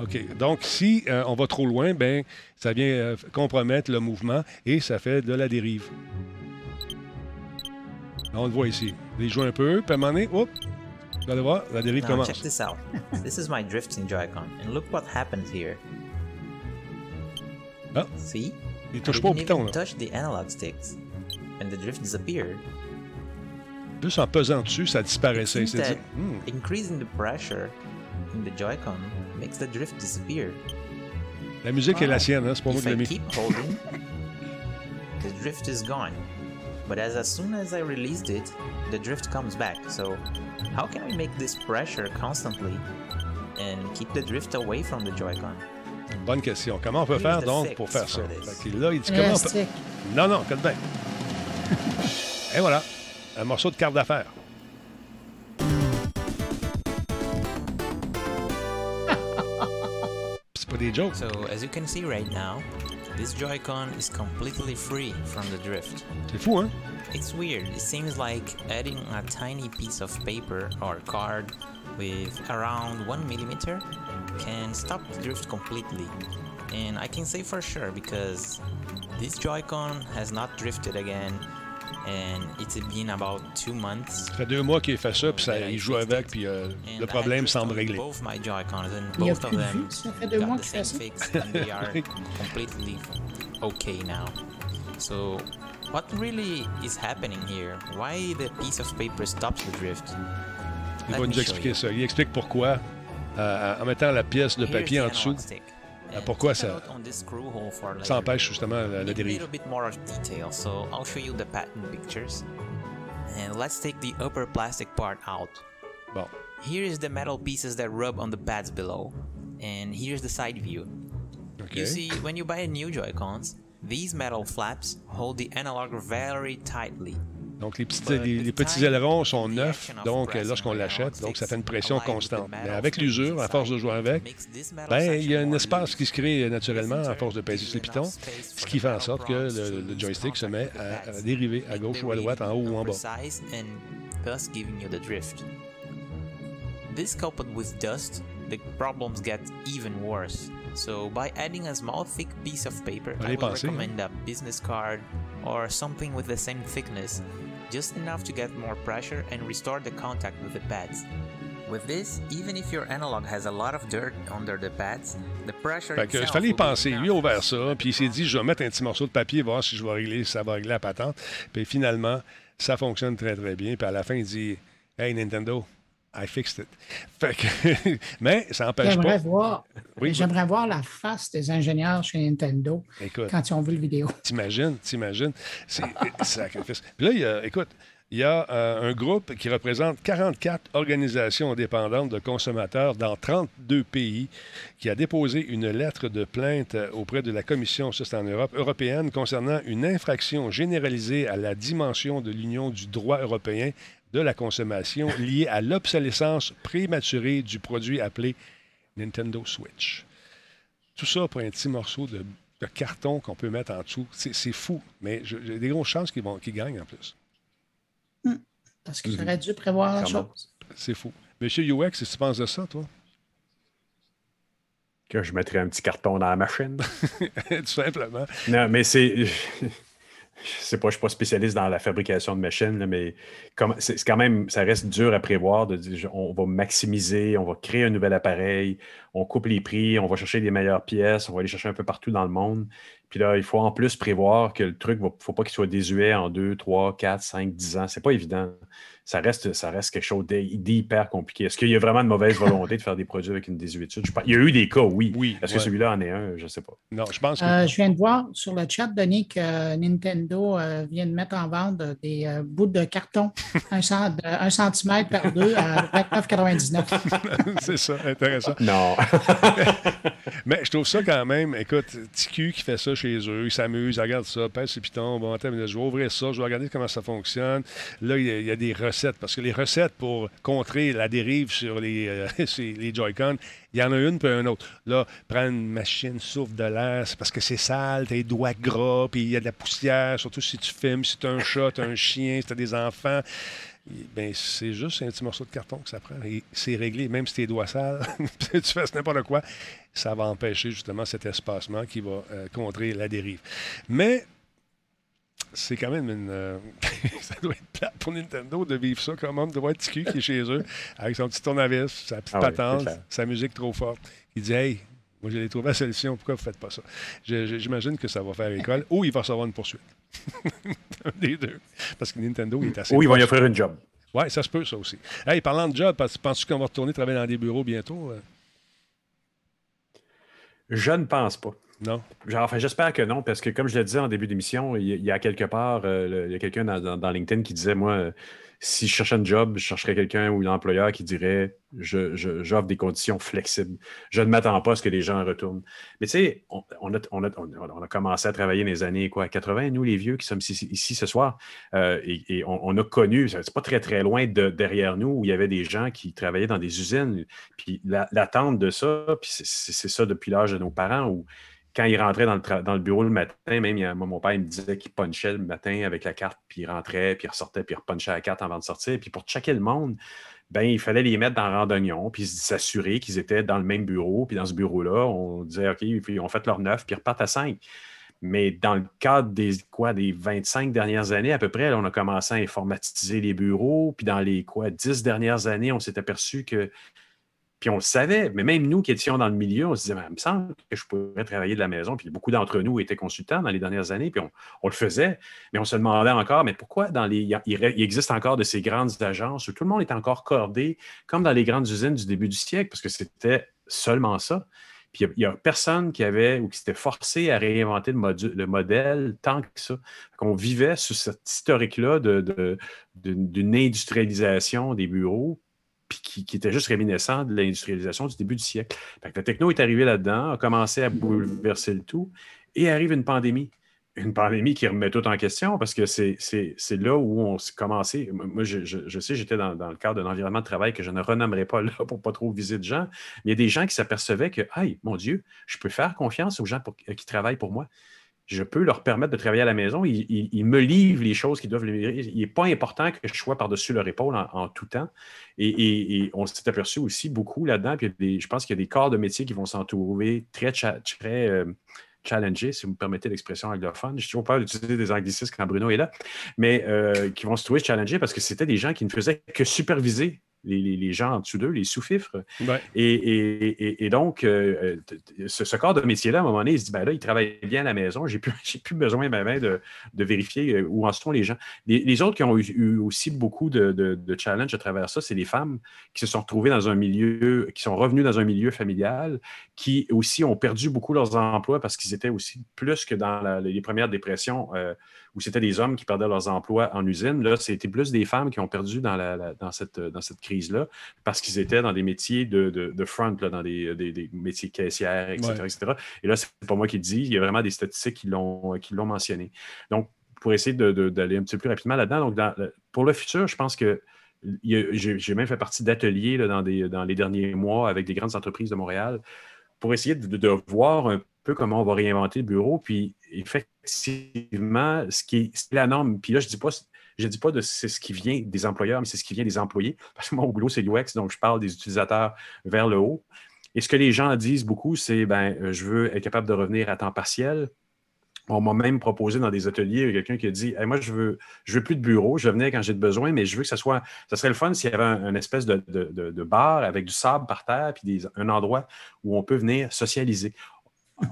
OK. Donc, si euh, on va trop loin, ben, ça vient compromettre le mouvement et ça fait de la dérive. On le voit ici. Il joue un peu, puis à un moment donné, hop, vous allez voir, la dérive Now commence. check this out. this is my drifting Joy-Con, and look what happens here. Ah. See? Il I touche pas au piton, là. touch the analog sticks, and the drift disappeared. Juste en pesant dessus, ça disparaissait. C'est dit, hmm, increasing the pressure in the Joy-Con makes the drift disappear. la musique est la Wow. sienne, hein, c'est pas moi qui l'ai I mis. keep holding, the drift is gone. But as, as soon as I released it, the drift comes back. So, how can we make this pressure constantly and keep the drift away from the Joy-Con? Bonne question. Comment on peut Here's faire donc pour faire ça? this. Fait que là, il dit comment on peut... Non, non, écoute bien. [laughs] Et voilà, un morceau de carte d'affaires. [laughs] C'est pas des jokes. So, as you can see right now, this Joy-Con is completely free from the drift. Before? It's weird. It seems like adding a tiny piece of paper or card with around one millimeter can stop the drift completely. And I can say for sure because this Joy-Con has not drifted again, and it's been about two months. Ça fait deux mois qu'il fait ça, puis ça, il joue avec, puis euh, le problème semble réglé. Il y a both of plus de them vue, ça fait deux mois got the qu'il same fait ça. fix, and they are [laughs] completely okay now. So, what really is happening here? Why the piece of paper stops the drift? Il va nous expliquer ça. Il explique pourquoi, euh, en mettant la pièce de papier the en dessous, stick. And pourquoi ça- note on this screw hole for later. ça empêche justement la, la dérive. little bit more detail, so I'll show you the pattern pictures. And let's take the upper plastic part out. Bon. Here is the metal pieces that rub on the pads below. And here's the side view. OK. You see, when you buy a new Joy-Cons, these metal flaps hold the analog very tightly. Donc, les petits, les, les ailerons sont neufs, donc lorsqu'on l'achète, donc ça fait une pression constante. Mais avec l'usure, à force de jouer avec, ben, il y a un espace qui se crée naturellement à force de peser sur les pitons, ce qui fait en sorte que le, joystick se met à, dériver à gauche ou à droite, en haut ou en bas. This coupled with dust, the problems get even worse. So by adding a small thick piece of paper, I penser, hein. recommend a business card or something with the same thickness, just enough to get more pressure and restore the contact with the pads. With this, even if your analog has a lot of dirt under the pads, the pressure Fait que y penser. Lui a ouvert ça, puis il s'est dit, je vais mettre un petit morceau de papier, voir si je vais régler, si ça va régler la patente. Puis finalement, ça fonctionne très, très bien. Puis à la fin, il dit, Hey Nintendo, I fixed it. Fait que, [laughs] mais ça n'empêche pas. voir, Oui, j'aimerais voir la face des ingénieurs chez Nintendo Écoute, quand ils ont vu le vidéo. T'imagines, t'imagines. C'est sacrifice. Puis là, il y a, écoute, il y a euh, un groupe qui représente 44 organisations indépendantes de consommateurs dans 32 pays qui a déposé une lettre de plainte euh, auprès de la Commission, ça en Europe, européenne concernant une infraction généralisée à la dimension de l'Union du droit européen de la consommation liée à l'obsolescence prématurée du produit appelé Nintendo Switch. Tout ça pour un petit morceau de, de carton qu'on peut mettre en dessous. C'est c'est fou, mais j'ai des grosses chances qu'ils vont- qu'ils gagnent en plus. Parce qu'ils auraient dû prévoir la chose. C'est fou. Monsieur UX, que tu penses de ça, toi? Que je mettrais un petit carton dans la machine. [laughs] Tout simplement. non, mais c'est. Je sais pas, je suis pas spécialiste dans la fabrication de machines, mais c'est quand même, ça reste dur à prévoir de on va maximiser, on va créer un nouvel appareil, on coupe les prix, on va chercher les meilleures pièces, on va aller chercher un peu partout dans le monde. Puis là, il faut en plus prévoir que le truc, il ne faut pas qu'il soit désuet en 2, 3, 4, 5, 10 ans. C'est pas évident ça reste, ça reste quelque chose d'hyper compliqué. Est-ce qu'il y a vraiment de mauvaise volonté de faire des produits avec une désuétude? Il y a eu des cas, oui. oui Est-ce que celui-là en est un? Je ne sais pas. Non, je pense que... Euh, je viens de voir sur le chat, Denis, que Nintendo euh, vient de mettre en vente des euh, bouts de carton, un, centimètre par deux à 29,99. [laughs] C'est ça, intéressant. Non. [laughs] Mais je trouve ça quand même, écoute, TQ qui fait ça chez eux, ils s'amusent, ils regardent ça, pèse ses pitons, bon, je vais ouvrir ça, je vais regarder comment ça fonctionne. Là, il y, a, des recettes, parce que les recettes pour contrer la dérive sur les, euh, [laughs] les Joy-Con, il y en a une puis un autre. Là, prendre une machine, souffle de l'air, c'est parce que c'est sale, tes doigts gras, puis il y a de la poussière, surtout si tu filmes, si tu as un chat, tu as un chien, si tu as des enfants. Ben, c'est juste un petit morceau de carton que ça prend. Et c'est réglé, même si tes doigts sales, [laughs] tu fais n'importe quoi, ça va empêcher justement cet espacement qui va euh, contrer la dérive. Mais c'est quand même une. Euh, [laughs] ça doit être plat pour Nintendo de vivre ça comme homme de voir TQ qui est chez eux, avec son petit tournevis, sa petite ah patente, sa musique trop forte. Il dit Hey, moi j'ai trouvé la solution, pourquoi vous ne faites pas ça? J'imagine que ça va faire école [laughs] ou il va recevoir une poursuite. [laughs] des deux. Parce que Nintendo est assez. Ou ils vont y offrir une job. Oui, ça se peut, ça aussi. Hey, parlant de job, penses-tu qu'on va retourner travailler dans des bureaux bientôt? Euh? Je ne pense pas. Non? Genre, enfin, j'espère que non, parce que comme je le disais en début d'émission, il, y a quelque part, euh, il y a quelqu'un dans, LinkedIn qui disait, moi, si je cherchais un job, je chercherais quelqu'un ou l'employeur qui dirait j'offre je, des conditions flexibles. Je ne m'attends pas à ce que les gens retournent. Mais tu sais, on, a, on, a, commencé à travailler dans les années quoi, 80, nous les vieux qui sommes ici, ce soir, euh, et, on, a connu, c'est pas très très loin de, derrière nous, où il y avait des gens qui travaillaient dans des usines. Puis l'attente de ça, puis c'est ça depuis l'âge de nos parents, où quand il rentrait dans le, le, bureau le matin, même il mon père me disait qu'il punchait le matin avec la carte, puis il rentrait, puis il ressortait, puis il repunchait la carte avant de sortir. Puis pour checker le monde, ben, il fallait les mettre dans randonnion, puis s'assurer qu'ils étaient dans le même bureau. Puis dans ce bureau-là, on disait OK, ils ont fait leur neuf, puis ils repartent à cinq. Mais dans le cadre des, quoi, des 25 dernières années, à peu près, on a commencé à informatiser les bureaux. Puis dans les quoi, 10 dernières années, on s'est aperçu que puis on le savait, mais même nous qui étions dans le milieu, on se disait, il me semble que je pourrais travailler de la maison. Puis beaucoup d'entre nous étaient consultants dans les dernières années, puis on, le faisait, mais on se demandait encore, mais pourquoi dans les, il, existe encore de ces grandes agences où tout le monde est encore cordé, comme dans les grandes usines du début du siècle, parce que c'était seulement ça. Puis il n'y a, personne qui avait ou qui s'était forcé à réinventer le, modèle tant que ça. On vivait sous cette historique-là d'une industrialisation des bureaux qui, était juste réminiscent de l'industrialisation du début du siècle. la techno est arrivée là-dedans, a commencé à bouleverser le tout, et arrive une pandémie. Une pandémie qui remet tout en question parce que c'est là où on s'est commencé. Moi, je, sais, j'étais dans, le cadre d'un environnement de travail que je ne renommerai pas là pour ne pas trop viser de gens, mais il y a des gens qui s'apercevaient que, aïe, mon Dieu, je peux faire confiance aux gens qui travaillent pour moi je peux leur permettre de travailler à la maison. Ils, me livrent les choses qu'ils doivent livrer. Il n'est pas important que je sois par-dessus leur épaule en, tout temps. Et, on s'est aperçu aussi beaucoup là-dedans. Puis je pense qu'il y a des corps de métier qui vont s'en trouver très, très euh, challengés, si vous me permettez l'expression anglophone. Suis toujours peur d'utiliser des anglicismes quand Bruno est là, mais euh, qui vont se trouver challengés parce que c'était des gens qui ne faisaient que superviser les, gens en dessous d'eux, les sous-fifres. Et, donc, euh, euh, ce, corps de métier-là, à un moment donné, il se dit, ben là, il travaille bien à la maison, j'ai plus, [laughs] plus besoin de, de vérifier euh, où en sont les gens. Les, autres qui ont eu, aussi beaucoup de, de, challenges à travers ça, c'est les femmes qui se sont retrouvées dans un milieu, qui sont revenues dans un milieu familial, qui aussi ont perdu beaucoup leurs emplois parce qu'ils étaient aussi plus que dans les premières dépressions où c'était des hommes qui perdaient leurs emplois en usine. Là, c'était plus des femmes qui ont perdu dans, la, dans cette, dans cette crise-là parce qu'ils étaient dans des métiers de, de, front, là, dans des, des, métiers caissières, etc., etc. Et là, c'est pas moi qui le dis, il y a vraiment des statistiques qui l'ont mentionné. Donc, pour essayer d'aller un petit peu plus rapidement là-dedans, donc pour le futur, je pense que j'ai même fait partie d'ateliers dans, dans les derniers mois avec des grandes entreprises de Montréal pour essayer de, de, voir un peu comment on va réinventer le bureau. Puis effectivement, ce qui est, la norme, puis là, je ne dis pas. Je dis pas de c'est ce qui vient des employeurs, mais c'est ce qui vient des employés. [laughs] Parce que mon boulot, c'est l'UX, donc je parle des utilisateurs vers le haut. Et ce que les gens disent beaucoup, c'est ben, je veux être capable de revenir à temps partiel. On m'a même proposé dans des ateliers, quelqu'un qui a dit Moi, je veux, je veux plus de bureau, je venais quand j'ai besoin, mais je veux que ça soit. Ça serait le fun s'il y avait un, espèce de, de, bar avec du sable par terre, puis un endroit où on peut venir socialiser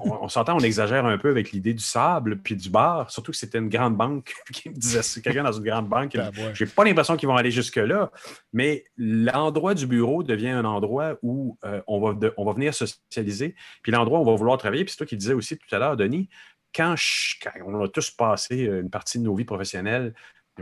on, s'entend, on exagère un peu avec l'idée du sable puis du bar, surtout que c'était une grande banque [laughs] qui me disait quelqu'un dans une grande banque. Ben, J'ai pas l'impression qu'ils vont aller jusque-là, mais l'endroit du bureau devient un endroit où euh, on, va on va venir socialiser, puis l'endroit où on va vouloir travailler. Puis c'est toi qui disais aussi tout à l'heure, Denis, quand, quand, on a tous passé une partie de nos vies professionnelles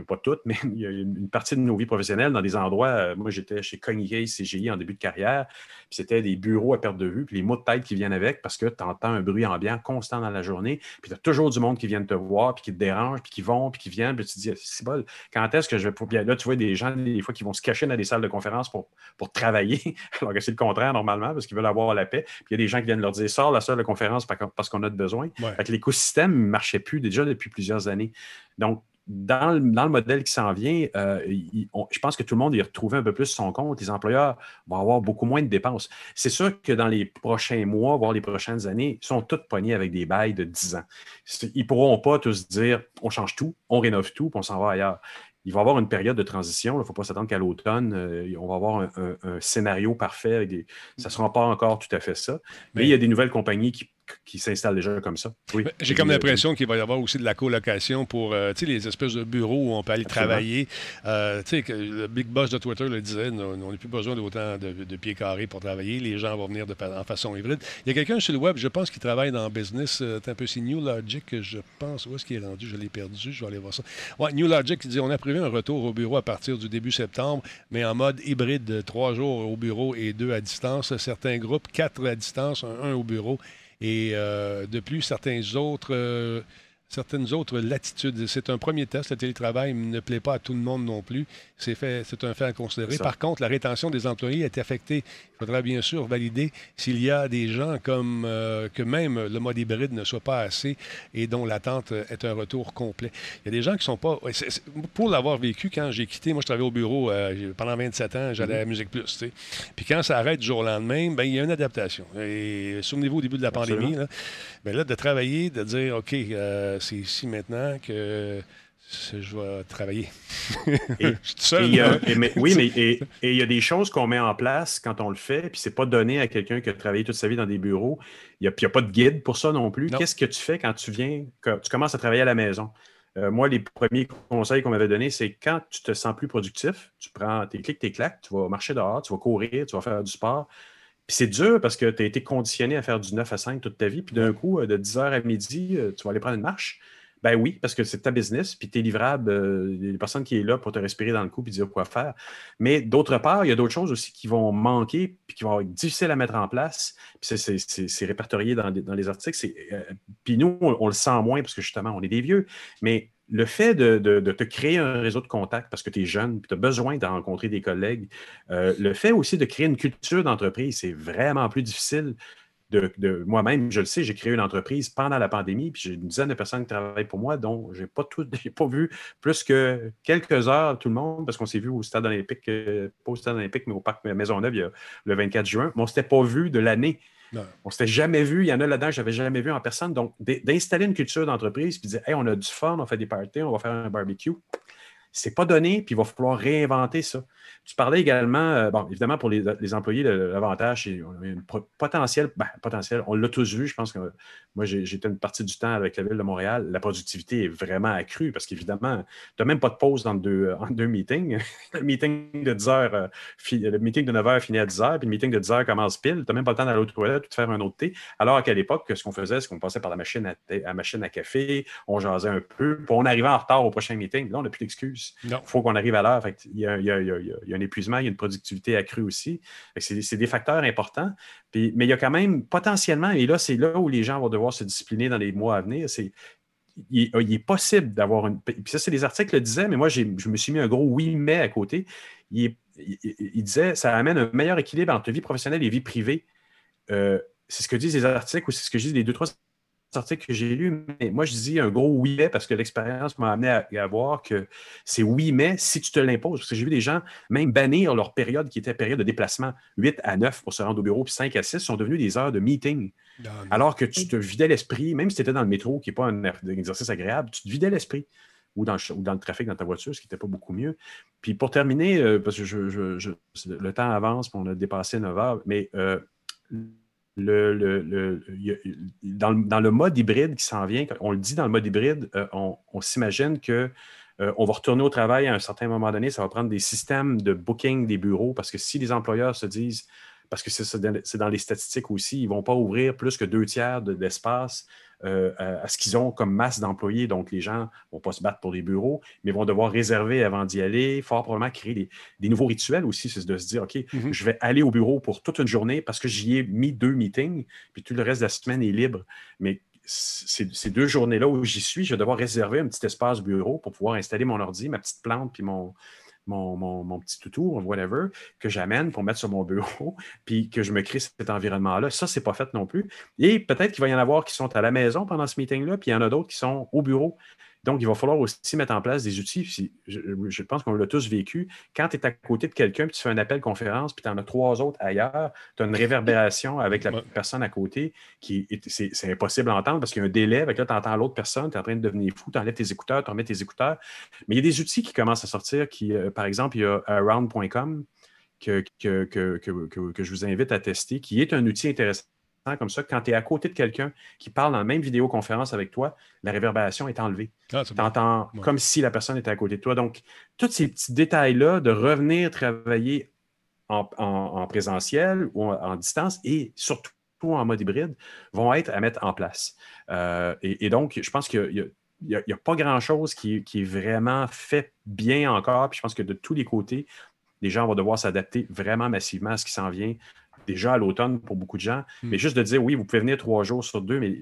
pas toutes, mais il y a une partie de nos vies professionnelles dans des endroits. Euh, moi, j'étais chez Cognier CGI en début de carrière, puis c'était des bureaux à perte de vue, puis les mots de tête qui viennent avec parce que tu entends un bruit ambiant constant dans la journée, puis tu as toujours du monde qui vient te voir, puis qui te dérange, puis qui vont, puis qui viennent, puis tu te dis, c'est bon, quand est-ce que je vais. Là, tu vois des gens, des fois, qui vont se cacher dans des salles de conférence pour, pour travailler, [laughs] alors que c'est le contraire normalement, parce qu'ils veulent avoir la paix. Puis il y a des gens qui viennent leur dire, sors la salle de conférence parce qu'on a besoin. l'écosystème ne marchait plus déjà depuis plusieurs années. Donc, dans le, modèle qui s'en vient, euh, je pense que tout le monde y a retrouvé un peu plus son compte. Les employeurs vont avoir beaucoup moins de dépenses. C'est sûr que dans les prochains mois, voire les prochaines années, ils sont tous pognés avec des bails de 10 ans. Ils ne pourront pas tous dire on change tout, on rénove tout, puis on s'en va ailleurs. Il va y avoir une période de transition. Il ne faut pas s'attendre qu'à l'automne, euh, on va avoir un, scénario parfait. Ça ne sera pas encore tout à fait ça. Mais il y a des nouvelles compagnies qui qui s'installe déjà comme ça. Oui. J'ai comme l'impression qu'il va y avoir aussi de la colocation pour euh, les espèces de bureaux où on peut aller travailler. Euh, que le big boss de Twitter le disait, on n'a plus besoin d'autant de, de, pieds carrés pour travailler. Les gens vont venir de, en façon hybride. Il y a quelqu'un sur le web, je pense, qui travaille dans le business. Euh, un peu, c'est New Logic, je pense. Où est-ce qu'il est rendu? Je l'ai perdu. Je vais aller voir ça. Ouais, New Logic qui dit on a prévu un retour au bureau à partir du début septembre, mais en mode hybride, trois jours au bureau et deux à distance. Certains groupes, quatre à distance, un au bureau et euh, de plus, certains autres euh, certaines autres latitudes. C'est un premier test. Le télétravail ne plaît pas à tout le monde non plus. C'est fait, c'est un fait à considérer. Par contre, la rétention des employés est affectée. Il faudra bien sûr valider s'il y a des gens comme euh, que même le mode hybride ne soit pas assez et dont l'attente est un retour complet. Il y a des gens qui sont pas. pour l'avoir vécu, quand j'ai quitté, moi je travaillais au bureau euh, pendant 27 ans, j'allais à mm-hmm. Musique Plus. Puis quand ça arrête du jour au lendemain, ben, il y a une adaptation. Et souvenez-vous au début de la pandémie, là, ben là, de travailler, de dire OK, euh, c'est ici maintenant que je vais travailler. et, [laughs] oui, mais et il y a des choses qu'on met en place quand on le fait, puis c'est pas donné à quelqu'un qui a travaillé toute sa vie dans des bureaux. Il n'y a, pas de guide pour ça non plus. Qu'est-ce que tu fais quand tu viens, quand tu commences à travailler à la maison? Euh, moi, les premiers conseils qu'on m'avait donnés, c'est quand tu te sens plus productif, tu prends tes clics, tes claques, tu vas marcher dehors, tu vas courir, tu vas faire du sport. Puis c'est dur parce que tu as été conditionné à faire du 9 à 5 toute ta vie. Puis d'un coup, euh, de 10h à midi, euh, tu vas aller prendre une marche. Ben oui, parce que c'est ta business, puis tu es livrable, euh, des personnes qui sont là pour te respirer dans le cou et dire quoi faire. Mais d'autre part, il y a d'autres choses aussi qui vont manquer puis qui vont être difficiles à mettre en place. Puis c'est répertorié dans, les articles. puis nous, on, on, le sent moins parce que justement, on est des vieux. Mais le fait de, te créer un réseau de contacts parce que tu es jeune, tu as besoin de rencontrer des collègues, euh, le fait aussi de créer une culture d'entreprise, c'est vraiment plus difficile. De, moi-même, je le sais, j'ai créé une entreprise pendant la pandémie, puis j'ai une dizaine de personnes qui travaillent pour moi, dont je n'ai pas, [laughs] pas vu plus que quelques heures tout le monde, parce qu'on s'est vu au Stade olympique, euh, pas au Stade olympique, mais au Parc Maisonneuve le 24 juin, mais on ne s'était pas vu de l'année. On s'était jamais vu. Il y en a là-dedans je n'avais jamais vu en personne. Donc, d'installer une culture d'entreprise puis de dire, hey, on a du fun, on fait des parties, on va faire un barbecue. C'est pas donné, puis il va falloir réinventer ça. Tu parlais également, euh, bon, évidemment, pour les, employés, l'avantage, c'est un potentiel, ben, potentiel, on l'a tous vu, je pense que moi, j'étais une partie du temps avec la ville de Montréal, la productivité est vraiment accrue parce qu'évidemment, tu n'as même pas de pause dans deux, en deux meetings. [laughs] le meeting de 10 heures, euh, le meeting de 9 heures finit à 10 heures, puis le meeting de 10 heures commence pile. Tu n'as même pas le temps d'aller aux toilettes ou de faire un autre thé. Alors qu'à l'époque, ce qu'on faisait, c'est qu'on passait par la machine à, machine à café, on jasait un peu, puis on arrivait en retard au prochain meeting. Là, on n'a plus d'excuses. Il faut qu'on arrive à l'heure. Il y a, y a un épuisement, il y a une productivité accrue aussi. C'est des facteurs importants. mais il y a quand même potentiellement, et là, c'est là où les gens vont devoir se discipliner dans les mois à venir, c'est il, est possible d'avoir une. Puis ça, c'est des articles le disaient, mais moi, je me suis mis un gros oui, mais à côté. Il, disait ça amène un meilleur équilibre entre vie professionnelle et vie privée. Euh, c'est ce que disent les articles ou c'est ce que disent les deux, trois article que j'ai lu, mais moi, je dis un gros oui, mais parce que l'expérience m'a amené à, voir que c'est oui, mais si tu te l'imposes. Parce que j'ai vu des gens même bannir leur période qui était période de déplacement 8 à 9 pour se rendre au bureau, puis 5 à 6 sont devenus des heures de meeting. Non, non. Alors que tu te vidais l'esprit, même si tu étais dans le métro, qui n'est pas un er- un exercice agréable, tu te vidais l'esprit. Ou dans, le, ch- ou dans le trafic, dans ta voiture, ce qui n'était pas beaucoup mieux. Puis pour terminer, euh, parce que je, je- je- le temps avance, puis on a dépassé 9 heures, mais euh, dans, le, mode hybride qui s'en vient, on le dit dans le mode hybride, euh, on, on s'imagine que euh, on va retourner au travail à un certain moment donné, ça va prendre des systèmes de booking des bureaux, parce que si les employeurs se disent, parce que c'est dans- les statistiques aussi, ils ne vont pas ouvrir plus que deux tiers de- d'espace euh, à, ce qu'ils ont comme masse d'employés. Donc, les gens ne vont pas se battre pour des bureaux, mais vont devoir réserver avant d'y aller, fort probablement créer des, des nouveaux rituels aussi, c'est de se dire, OK, Mhm. je vais aller au bureau pour toute une journée parce que j'y ai mis deux meetings, puis tout le reste de la semaine est libre. Mais ces deux journées-là où j'y suis, je vais devoir réserver un petit espace bureau pour pouvoir installer mon ordi, ma petite plante, puis mon, mon, petit toutou, whatever, que j'amène pour mettre sur mon bureau, [laughs] puis que je me crée cet environnement-là. Ça, c'est pas fait non plus. Et peut-être qu'il va y en avoir qui sont à la maison pendant ce meeting-là, puis il y en a d'autres qui sont au bureau. Donc, il va falloir aussi mettre en place des outils. Puis Je, je pense qu'on l'a tous vécu. Quand tu es à côté de quelqu'un, puis tu fais un appel conférence, puis tu en as trois autres ailleurs, tu as une réverbération avec la Ouais. personne à côté qui est, c'est, c'est impossible à entendre parce qu'il y a un délai. Avec là, tu entends l'autre personne, tu es en train de devenir fou, tu enlèves tes écouteurs, tu remets tes écouteurs. Mais il y a des outils qui commencent à sortir. Qui, euh, par exemple, il y a around.com que, que, que, que- que- que je vous invite à tester, qui est un outil intéressant comme ça. Quand tu es à côté de quelqu'un qui parle dans la même vidéoconférence avec toi, la réverbération est enlevée. Ah, Tu entends Ouais. comme si la personne était à côté de toi. Donc, tous ces petits détails-là de revenir travailler en, en- en présentiel ou en, en distance et surtout en mode hybride vont être à mettre en place. Euh, et, et donc, je pense qu'il y a- il n'y a, il y a pas grand-chose qui, qui est vraiment fait bien encore. Puis je pense que de tous les côtés, les gens vont devoir s'adapter vraiment massivement à ce qui s'en vient déjà à l'automne pour beaucoup de gens. Hmm. Mais juste de dire, oui, vous pouvez venir trois jours sur deux, mais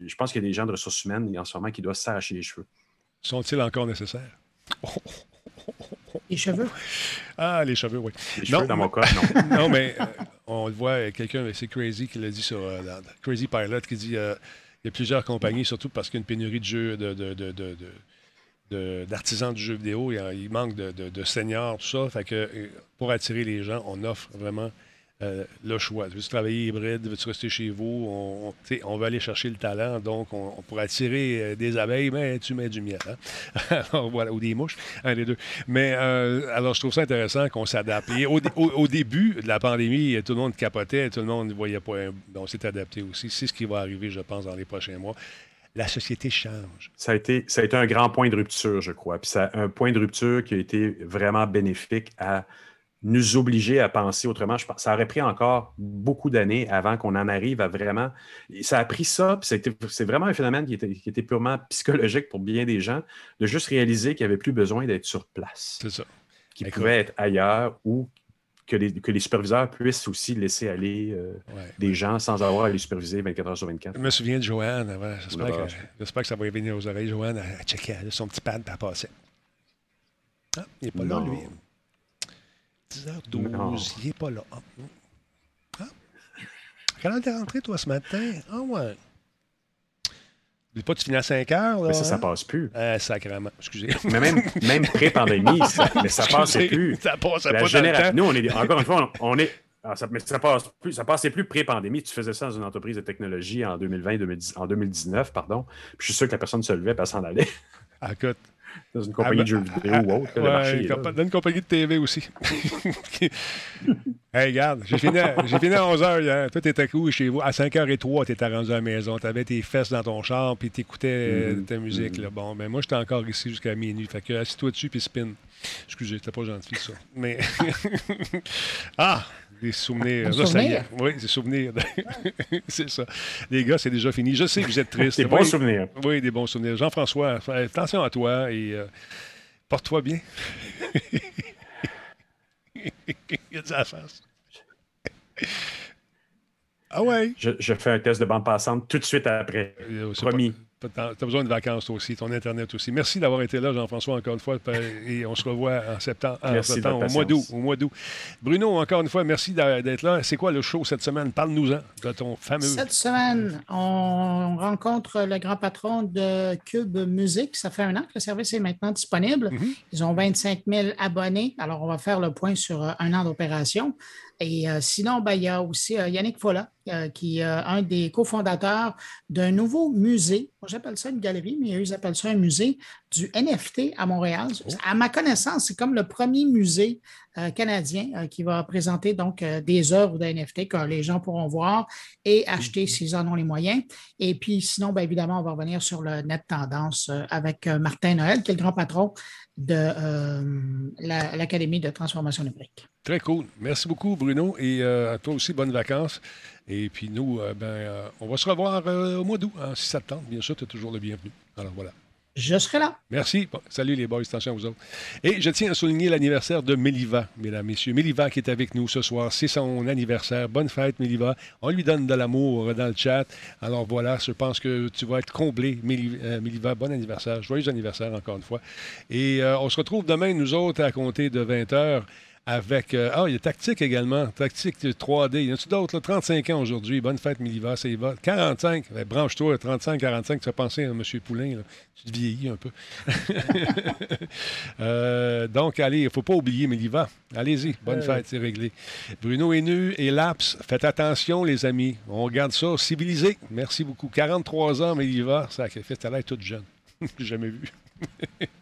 je pense qu'il y a des gens de ressources humaines en ce moment qui doivent s'arracher les cheveux. Sont-ils encore nécessaires? [laughs] Les cheveux? Ah, les cheveux, oui. Les Non, cheveux, dans mais- mon cas, non. [laughs] non, mais euh, on le voit, quelqu'un, c'est Crazy qui l'a dit sur euh, la- Crazy Pilot, qui dit euh, il y a plusieurs compagnies, surtout parce qu'il y a une pénurie de jeux, de, de- de- de- de- de- d'artisans du jeu vidéo, il, y a- il manque de, de- de seniors, tout ça. Fait que pour attirer les gens, on offre vraiment euh, le choix. Veux-tu travailler hybride? Veux-tu rester chez vous? On, on, veut aller chercher le talent, donc on, on pour attirer euh, des abeilles, mais tu mets du miel. hein? [laughs] alors, voilà, ou des mouches, un des deux. Mais euh, alors, je trouve ça intéressant qu'on s'adapte. Au, au- début de la pandémie, tout le monde capotait, tout le monde ne voyait pas. un- On s'est adapté aussi. C'est ce qui va arriver, je pense, dans les prochains mois. La société change. Ça a, été, ça a été un grand point de rupture, je crois. Puis ça, un point de rupture qui a été vraiment bénéfique à nous obliger à penser autrement. Je pense, ça aurait pris encore beaucoup d'années avant qu'on en arrive à vraiment. Ça a pris ça, puis ça a été- c'est vraiment un phénomène qui était, qui était purement psychologique pour bien des gens, de juste réaliser qu'il n'y avait plus besoin d'être sur place, C'est ça. qu'il Écoute. pouvait être ailleurs ou que les, que les superviseurs puissent aussi laisser aller euh, Ouais. des gens sans avoir à les superviser 24 heures sur 24. Je me souviens de Joanne avant. J'espère que, ça va y venir aux oreilles. Joanne, elle, checkait son petit pad, elle passait. Ah, il n'est pas là, lui. 10h12, Non. il n'est pas là. Ah. Ah. Heure t'es rentré, toi, ce matin? Ah, ouais. Dis pas, tu finis à 5 heures, là? Mais ça, ça hein? passe plus. Ah, sacrément. Excusez. Mais même, même pré-pandémie, [laughs] ça, mais ça passait plus. Ça passait La pas dans le génération- temps. Nous, on est, encore une fois, on, on est. ah, ça, mais ça, passe plus, ça passait plus pré-pandémie. Tu faisais ça dans une entreprise de technologie en 2020, 2010 en 2019, pardon. Puis je suis sûr que la personne se levait et s'en allait Ah, écoute. Dans une compagnie de jeux vidéo ou autre. Ouais, marché compa- dans une compagnie de TV aussi. [laughs] hey, regarde, j'ai fini, à- j'ai fini à 11h hier. Toi, t'étais cool chez vous? À 5h03, t'étais rendu à la maison. T'avais tes fesses dans ton char, puis t'écoutais euh, Mhm. ta musique. Là. Bon, ben moi, j'étais encore ici jusqu'à minuit. Fait que assis-toi dessus, puis spin. Excusez, c'était pas gentil, ça. Mais. [laughs] ah! Des souvenirs. Un Là, ça y est. souvenir? Oui, des souvenirs. [laughs] c'est ça. Les gars, c'est déjà fini. Je sais que vous êtes tristes. Des bons Oui. souvenirs. Oui, des bons souvenirs. Jean-François, fais attention à toi et euh, porte-toi bien. [laughs] Il a dit la face. Ah ouais? Je, je fais un test de bande passante tout de suite après. Euh, pas- Promis. Tu as besoin de vacances aussi, ton Internet aussi. Merci d'avoir été là, Jean-François, encore une fois. Et [laughs] on se revoit en septembre, en septembre au mois d'août. Au mois d'août. Bruno, encore une fois, merci d'être là. C'est quoi le show cette semaine? Parle-nous-en de ton fameux. Cette semaine, on rencontre le grand patron de Cube Musique. Ça fait un an que le service est maintenant disponible. Mm-hmm. Ils ont 25 000 abonnés. Alors, on va faire le point sur euh, un an d'opération. Et euh, sinon, ben, il y a aussi euh, Yannick Folla, euh, qui est un des cofondateurs d'un nouveau musée. Moi, j'appelle ça une galerie, mais eux, ils appellent ça un musée du NFT à Montréal. Oh. À ma connaissance, c'est comme le premier musée canadien qui va présenter donc des œuvres de NFT que les gens pourront voir et acheter s'ils en ont les moyens. Et puis, sinon, bien évidemment, on va revenir sur le net tendance avec Martin Noël, qui est le grand patron de l'Académie de transformation numérique. Très cool. Merci beaucoup, Bruno. Et euh, à toi aussi, bonnes vacances. Et puis nous, euh, ben, euh, on va se revoir au mois d'août, en 6 septembre. Bien sûr, tu es toujours le bienvenu. Alors voilà. Je serai là. Merci. salut les boys, attention à vous autres. Et je tiens à souligner l'anniversaire de Méliva, mesdames, messieurs. Méliva qui est avec nous ce soir. C'est son anniversaire. Bonne fête, Méliva. On lui donne de l'amour dans le chat. Alors voilà, je pense que tu vas être comblé, Méliva. Bon anniversaire. Joyeux anniversaire encore une fois. Et on se retrouve demain, nous autres, à compter de 20 h avec. Euh, ah, il y a Tactique également. Tactique 3D. Il y en a d'autres? 35 ans aujourd'hui. Bonne fête, Miliva. Ça y va. 45. Ben, branche-toi. 35, 45. Tu as pensé à M. Poulain. Tu te vieillis un peu. [laughs] Euh, donc, allez, il ne faut pas oublier Miliva. Allez-y. Bonne fête. C'est réglé. Bruno nu et Laps. Faites attention, les amis. On regarde ça. Civilisé. Merci beaucoup. 43 ans, Miliva. Sacrifice. T'as l'air toute jeune. [laughs] Jamais vu. [laughs]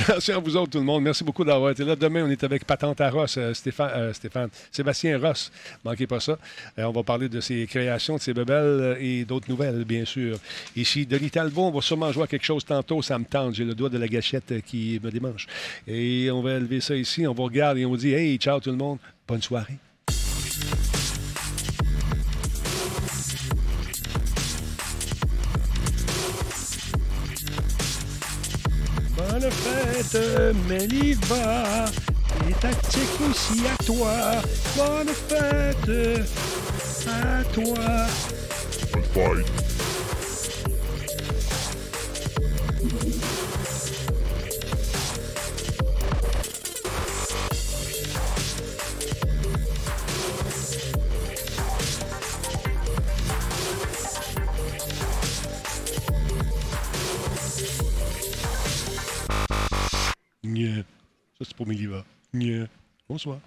Attention à vous autres, tout le monde. Merci beaucoup d'avoir été là. Demain, on est avec Patente Ross, euh, Stéphane, euh, Stéphane, Sébastien Ross. Manquez pas ça. Euh, on va parler de ses créations, de ses bebelles et d'autres nouvelles, bien sûr. Ici, Denis Talbot, on va sûrement jouer à quelque chose tantôt. Ça me tente. J'ai le doigt de la gâchette qui me démange. Et on va élever ça ici. On vous regarde et on vous dit Hey, ciao tout le monde. Bonne soirée. Fête, Méliva. Et tactique aussi à toi. Bonne fête à toi. Ça, c'est pour Méliva. Bonsoir.